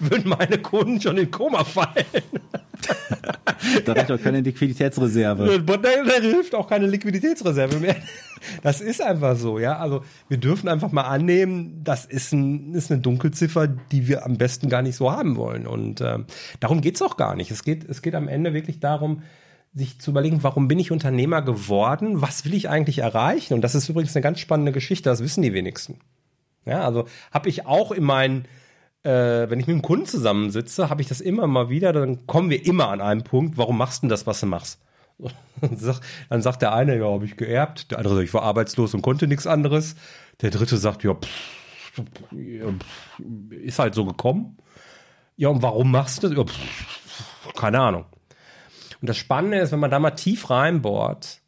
Speaker 3: [LAUGHS] Würden meine Kunden schon in Koma fallen. [LAUGHS]
Speaker 1: da reicht auch keine Liquiditätsreserve.
Speaker 3: Da, da hilft auch keine Liquiditätsreserve mehr. Das ist einfach so, ja. Also wir dürfen einfach mal annehmen, das ist, ein, ist eine Dunkelziffer, die wir am besten gar nicht so haben wollen. Und äh, darum geht's auch gar nicht. Es geht, es geht am Ende wirklich darum, sich zu überlegen, warum bin ich Unternehmer geworden? Was will ich eigentlich erreichen? Und das ist übrigens eine ganz spannende Geschichte, das wissen die wenigsten. Ja, also habe ich auch in meinen, äh, wenn ich mit einem Kunden zusammensitze, habe ich das immer mal wieder, dann kommen wir immer an einen Punkt, warum machst du denn das, was du machst? [LAUGHS] dann sagt der eine, ja, habe ich geerbt, der andere sagt, ich war arbeitslos und konnte nichts anderes. Der dritte sagt, ja, pff, ist halt so gekommen. Ja, und warum machst du das? Ja, pff, keine Ahnung. Und das Spannende ist, wenn man da mal tief reinbohrt,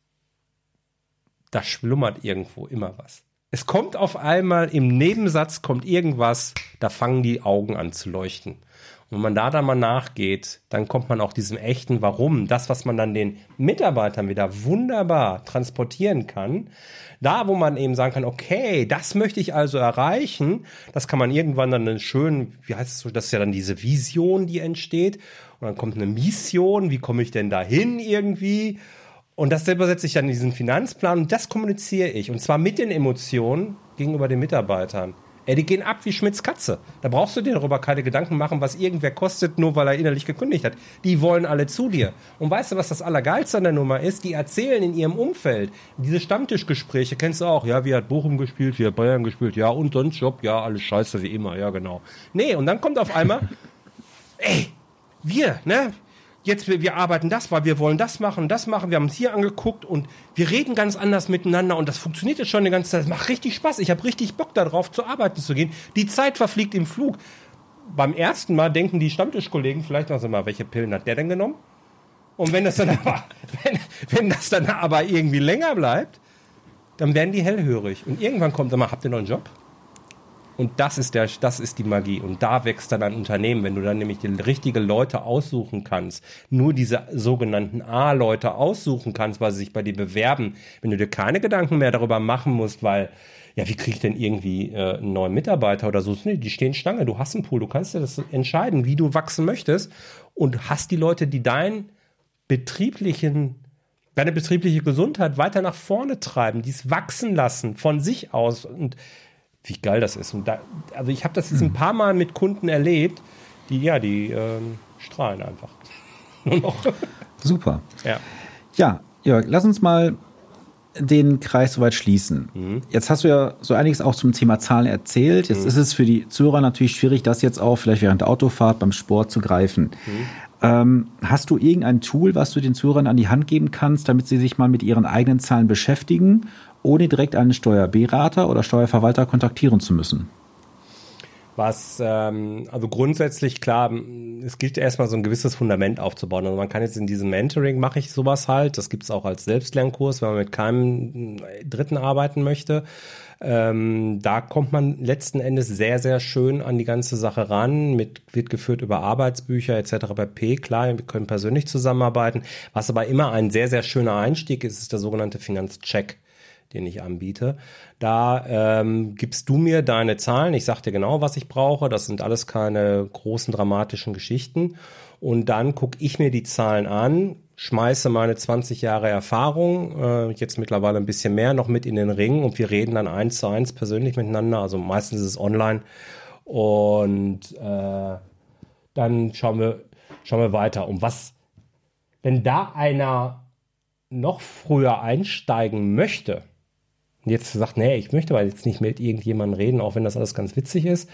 Speaker 3: da schlummert irgendwo immer was. Es kommt auf einmal im Nebensatz kommt irgendwas, da fangen die Augen an zu leuchten. Und wenn man da dann mal nachgeht, dann kommt man auch diesem echten Warum, das, was man dann den Mitarbeitern wieder wunderbar transportieren kann. Da, wo man eben sagen kann, okay, das möchte ich also erreichen, das kann man irgendwann dann schön, wie heißt es so, das ist ja dann diese Vision, die entsteht. Und dann kommt eine Mission, wie komme ich denn dahin irgendwie? Und das selber setze ich dann in diesen Finanzplan und das kommuniziere ich. Und zwar mit den Emotionen gegenüber den Mitarbeitern. Ey, die gehen ab wie Schmidts Katze. Da brauchst du dir darüber keine Gedanken machen, was irgendwer kostet, nur weil er innerlich gekündigt hat. Die wollen alle zu dir. Und weißt du, was das Allergeilste an der Nummer ist? Die erzählen in ihrem Umfeld, diese Stammtischgespräche kennst du auch. Ja, wie hat Bochum gespielt, wie hat Bayern gespielt, ja, und sonst Job, ja, alles scheiße wie immer, ja, genau. Nee, und dann kommt auf einmal, [LAUGHS] ey, wir, ne? Jetzt, wir, wir arbeiten das, weil wir wollen das machen, das machen. Wir haben uns hier angeguckt und wir reden ganz anders miteinander und das funktioniert jetzt schon eine ganze Zeit. Es macht richtig Spaß. Ich habe richtig Bock darauf, zu arbeiten zu gehen. Die Zeit verfliegt im Flug. Beim ersten Mal denken die Stammtischkollegen vielleicht noch so mal, welche Pillen hat der denn genommen? Und wenn das dann [LAUGHS] aber, wenn, wenn das dann aber irgendwie länger bleibt, dann werden die hellhörig. Und irgendwann kommt immer, habt ihr noch einen Job? Und das ist der, das ist die Magie. Und da wächst dann ein Unternehmen, wenn du dann nämlich die richtige Leute aussuchen kannst, nur diese sogenannten A-Leute aussuchen kannst, weil sie sich bei dir bewerben, wenn du dir keine Gedanken mehr darüber machen musst, weil ja, wie kriege ich denn irgendwie äh, einen neuen Mitarbeiter oder so? Nee, die stehen Stange, du hast einen Pool, du kannst dir das entscheiden, wie du wachsen möchtest und hast die Leute, die deinen betrieblichen deine betriebliche Gesundheit weiter nach vorne treiben, dies wachsen lassen von sich aus und wie geil das ist. Und da, also ich habe das jetzt ein paar Mal mit Kunden erlebt, die ja, die ähm, strahlen einfach. [LAUGHS]
Speaker 1: Super.
Speaker 3: Ja.
Speaker 1: Ja, Jörg, lass uns mal den Kreis soweit schließen. Mhm. Jetzt hast du ja so einiges auch zum Thema Zahlen erzählt. Jetzt mhm. ist es für die Zuhörer natürlich schwierig, das jetzt auch vielleicht während der Autofahrt beim Sport zu greifen. Mhm. Ähm, hast du irgendein Tool, was du den Zuhörern an die Hand geben kannst, damit sie sich mal mit ihren eigenen Zahlen beschäftigen ohne direkt einen Steuerberater oder Steuerverwalter kontaktieren zu müssen?
Speaker 3: Was, ähm, also grundsätzlich klar, es gilt erstmal so ein gewisses Fundament aufzubauen. Also man kann jetzt in diesem Mentoring mache ich sowas halt. Das gibt es auch als Selbstlernkurs, wenn man mit keinem Dritten arbeiten möchte. Ähm, da kommt man letzten Endes sehr, sehr schön an die ganze Sache ran. Mit, wird geführt über Arbeitsbücher etc. bei P. Klar, wir können persönlich zusammenarbeiten. Was aber immer ein sehr, sehr schöner Einstieg ist, ist der sogenannte Finanzcheck den ich anbiete. Da ähm, gibst du mir deine Zahlen. Ich sage dir genau, was ich brauche. Das sind alles keine großen dramatischen Geschichten. Und dann gucke ich mir die Zahlen an, schmeiße meine 20 Jahre Erfahrung, äh, jetzt mittlerweile ein bisschen mehr, noch mit in den Ring und wir reden dann eins zu eins persönlich miteinander. Also meistens ist es online. Und äh, dann schauen wir, schauen wir weiter. Um was, wenn da einer noch früher einsteigen möchte, jetzt sagt, nee, ich möchte aber jetzt nicht mit irgendjemandem reden, auch wenn das alles ganz witzig ist,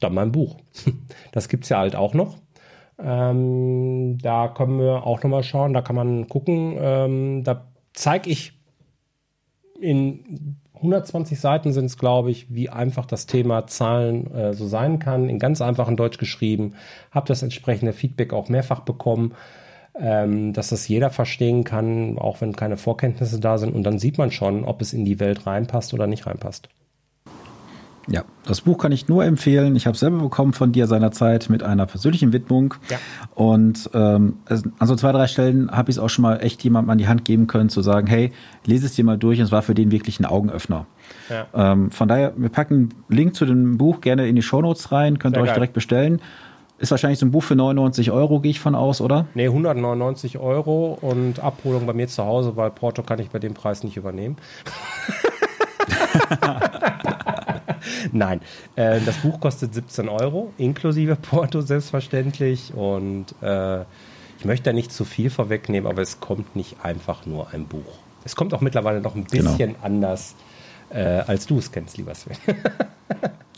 Speaker 3: dann mein Buch. [LAUGHS] Das gibt es ja halt auch noch. Ähm, da können wir auch nochmal schauen, da kann man gucken. Ähm, da zeige ich in 120 Seiten sind es, glaube ich, wie einfach das Thema Zahlen äh, so sein kann. In ganz einfachen Deutsch geschrieben. Habe das entsprechende Feedback auch mehrfach bekommen ähm, dass das jeder verstehen kann, auch wenn keine Vorkenntnisse da sind. Und dann sieht man schon, ob es in die Welt reinpasst oder nicht reinpasst.
Speaker 1: Ja, das Buch kann ich nur empfehlen. Ich habe es selber bekommen von dir seinerzeit mit einer persönlichen Widmung. Ja. Und ähm, an so zwei, drei Stellen habe ich es auch schon mal echt jemandem an die Hand geben können, zu sagen, hey, lese es dir mal durch. Und es war für den wirklich ein Augenöffner. Ja. Ähm, von daher, wir packen einen Link zu dem Buch gerne in die Shownotes rein, könnt ihr euch geil. direkt bestellen. Ist wahrscheinlich so ein Buch für 99 Euro, gehe ich von aus, oder?
Speaker 3: Nee, 199 Euro und Abholung bei mir zu Hause, weil Porto kann ich bei dem Preis nicht übernehmen. [LAUGHS] Nein, äh, das Buch kostet 17 Euro, inklusive Porto selbstverständlich. Und äh, ich möchte da nicht zu viel vorwegnehmen, aber es kommt nicht einfach nur ein Buch. Es kommt auch mittlerweile noch ein genau. bisschen genau. anders, äh, als du es kennst, lieber Sven.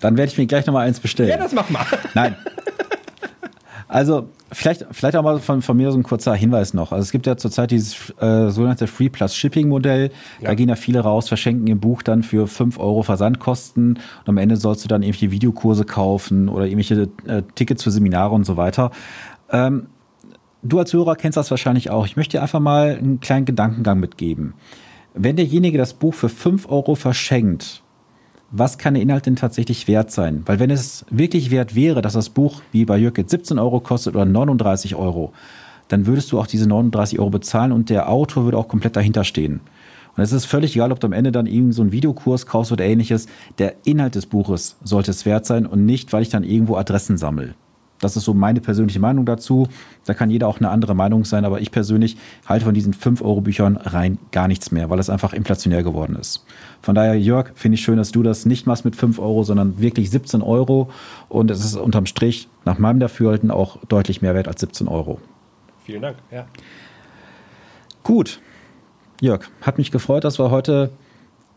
Speaker 1: Dann werde ich mir gleich nochmal eins bestellen. Ja,
Speaker 3: das mach mal.
Speaker 1: Nein. Also, vielleicht, vielleicht auch mal von, von mir so ein kurzer Hinweis noch. Also, es gibt ja zurzeit dieses äh, sogenannte Free Plus Shipping Modell. Ja. Da gehen ja viele raus, verschenken ihr Buch dann für 5 Euro Versandkosten. Und am Ende sollst du dann irgendwelche Videokurse kaufen oder irgendwelche äh, Tickets für Seminare und so weiter. Ähm, du als Hörer kennst das wahrscheinlich auch. Ich möchte dir einfach mal einen kleinen Gedankengang mitgeben. Wenn derjenige das Buch für 5 Euro verschenkt, was kann der Inhalt denn tatsächlich wert sein? Weil wenn es wirklich wert wäre, dass das Buch wie bei jetzt 17 Euro kostet oder 39 Euro, dann würdest du auch diese 39 Euro bezahlen und der Autor würde auch komplett dahinter stehen. Und es ist völlig egal, ob du am Ende dann irgendeinen so einen Videokurs kaufst oder ähnliches. Der Inhalt des Buches sollte es wert sein und nicht, weil ich dann irgendwo Adressen sammle. Das ist so meine persönliche Meinung dazu. Da kann jeder auch eine andere Meinung sein, aber ich persönlich halte von diesen 5-Euro-Büchern rein gar nichts mehr, weil es einfach inflationär geworden ist. Von daher, Jörg, finde ich schön, dass du das nicht machst mit 5 Euro, sondern wirklich 17 Euro. Und es ist unterm Strich nach meinem Dafürhalten auch deutlich mehr wert als 17 Euro.
Speaker 3: Vielen Dank, ja.
Speaker 1: Gut. Jörg, hat mich gefreut, dass wir heute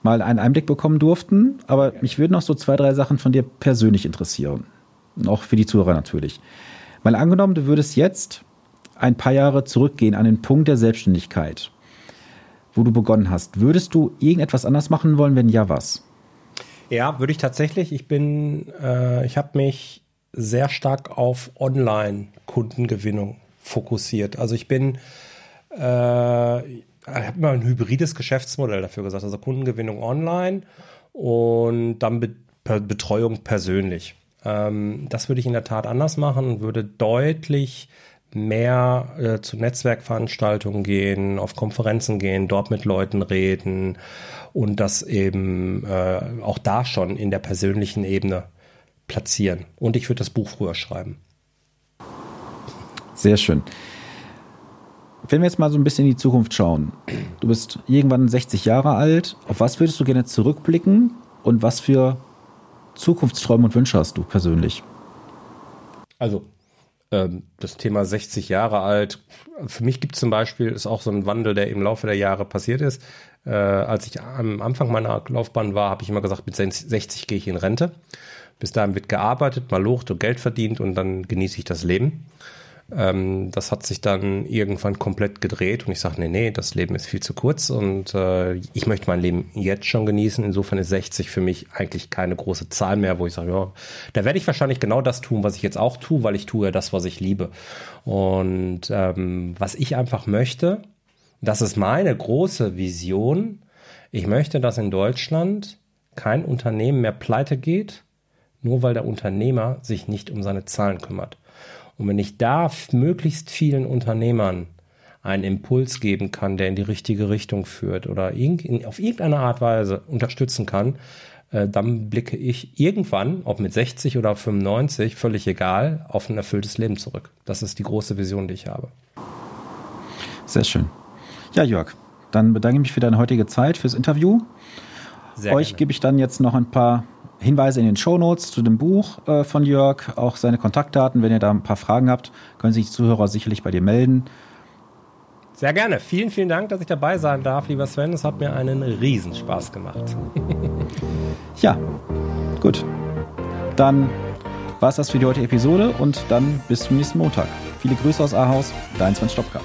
Speaker 1: mal einen Einblick bekommen durften. Aber mich würden noch so zwei, drei Sachen von dir persönlich interessieren. Auch für die Zuhörer natürlich. Mal angenommen, du würdest jetzt ein paar Jahre zurückgehen an den Punkt der Selbstständigkeit, wo du begonnen hast. Würdest du irgendetwas anders machen wollen, wenn ja, was?
Speaker 3: Ja, würde ich tatsächlich. Ich bin, äh, ich habe mich sehr stark auf Online-Kundengewinnung fokussiert. Also ich bin, äh, ich habe immer ein hybrides Geschäftsmodell dafür gesagt. Also Kundengewinnung online und dann Be Betreuung persönlich. Ähm, das würde ich in der Tat anders machen und würde deutlich mehr äh, zu Netzwerkveranstaltungen gehen, auf Konferenzen gehen, dort mit Leuten reden und das eben äh, auch da schon in der persönlichen Ebene platzieren. Und ich würde das Buch früher schreiben.
Speaker 1: Sehr schön. Wenn wir jetzt mal so ein bisschen in die Zukunft schauen. Du bist irgendwann 60 Jahre alt. Auf was würdest du gerne zurückblicken und was für Zukunftsträume und Wünsche hast du persönlich?
Speaker 3: Also, ähm, das Thema 60 Jahre alt, für mich gibt es zum Beispiel, ist auch so ein Wandel, der im Laufe der Jahre passiert ist. Äh, als ich am Anfang meiner Laufbahn war, habe ich immer gesagt, mit 60 gehe ich in Rente. Bis dahin wird gearbeitet, mal locht und Geld verdient und dann genieße ich das Leben. Ähm, das hat sich dann irgendwann komplett gedreht und ich sage, nee, nee, das Leben ist viel zu kurz und äh, ich möchte mein Leben jetzt schon genießen. Insofern ist 60 für mich eigentlich keine große Zahl mehr, wo ich sage, ja, da werde ich wahrscheinlich genau das tun, was ich jetzt auch tue, weil ich tue ja das, was ich liebe. Und ähm, was ich einfach möchte, das ist meine große Vision. Ich möchte, dass in Deutschland kein Unternehmen mehr pleite geht, nur weil der Unternehmer sich nicht um seine Zahlen kümmert. Und wenn ich da möglichst vielen Unternehmern einen Impuls geben kann, der in die richtige Richtung führt oder auf irgendeine Art Weise unterstützen kann, äh, dann blicke ich irgendwann, ob mit 60 oder 95, völlig egal, auf ein erfülltes Leben zurück. Das ist die große Vision, die ich habe.
Speaker 1: Sehr schön. Ja, Jörg, dann bedanke ich mich für deine heutige Zeit, fürs Interview. Sehr Euch gerne. gebe ich dann jetzt noch ein paar Hinweise in den Shownotes zu dem Buch äh, von Jörg, auch seine Kontaktdaten. Wenn ihr da ein paar Fragen habt, können sich die Zuhörer sicherlich bei dir melden.
Speaker 3: Sehr gerne. Vielen, vielen Dank, dass ich dabei sein darf, lieber Sven. Es hat mir einen Riesenspaß gemacht. [LAUGHS]
Speaker 1: ja, gut. Dann war es das für die heutige Episode und dann bis zum nächsten Montag. Viele Grüße aus Ahaus, dein Sven Stopka.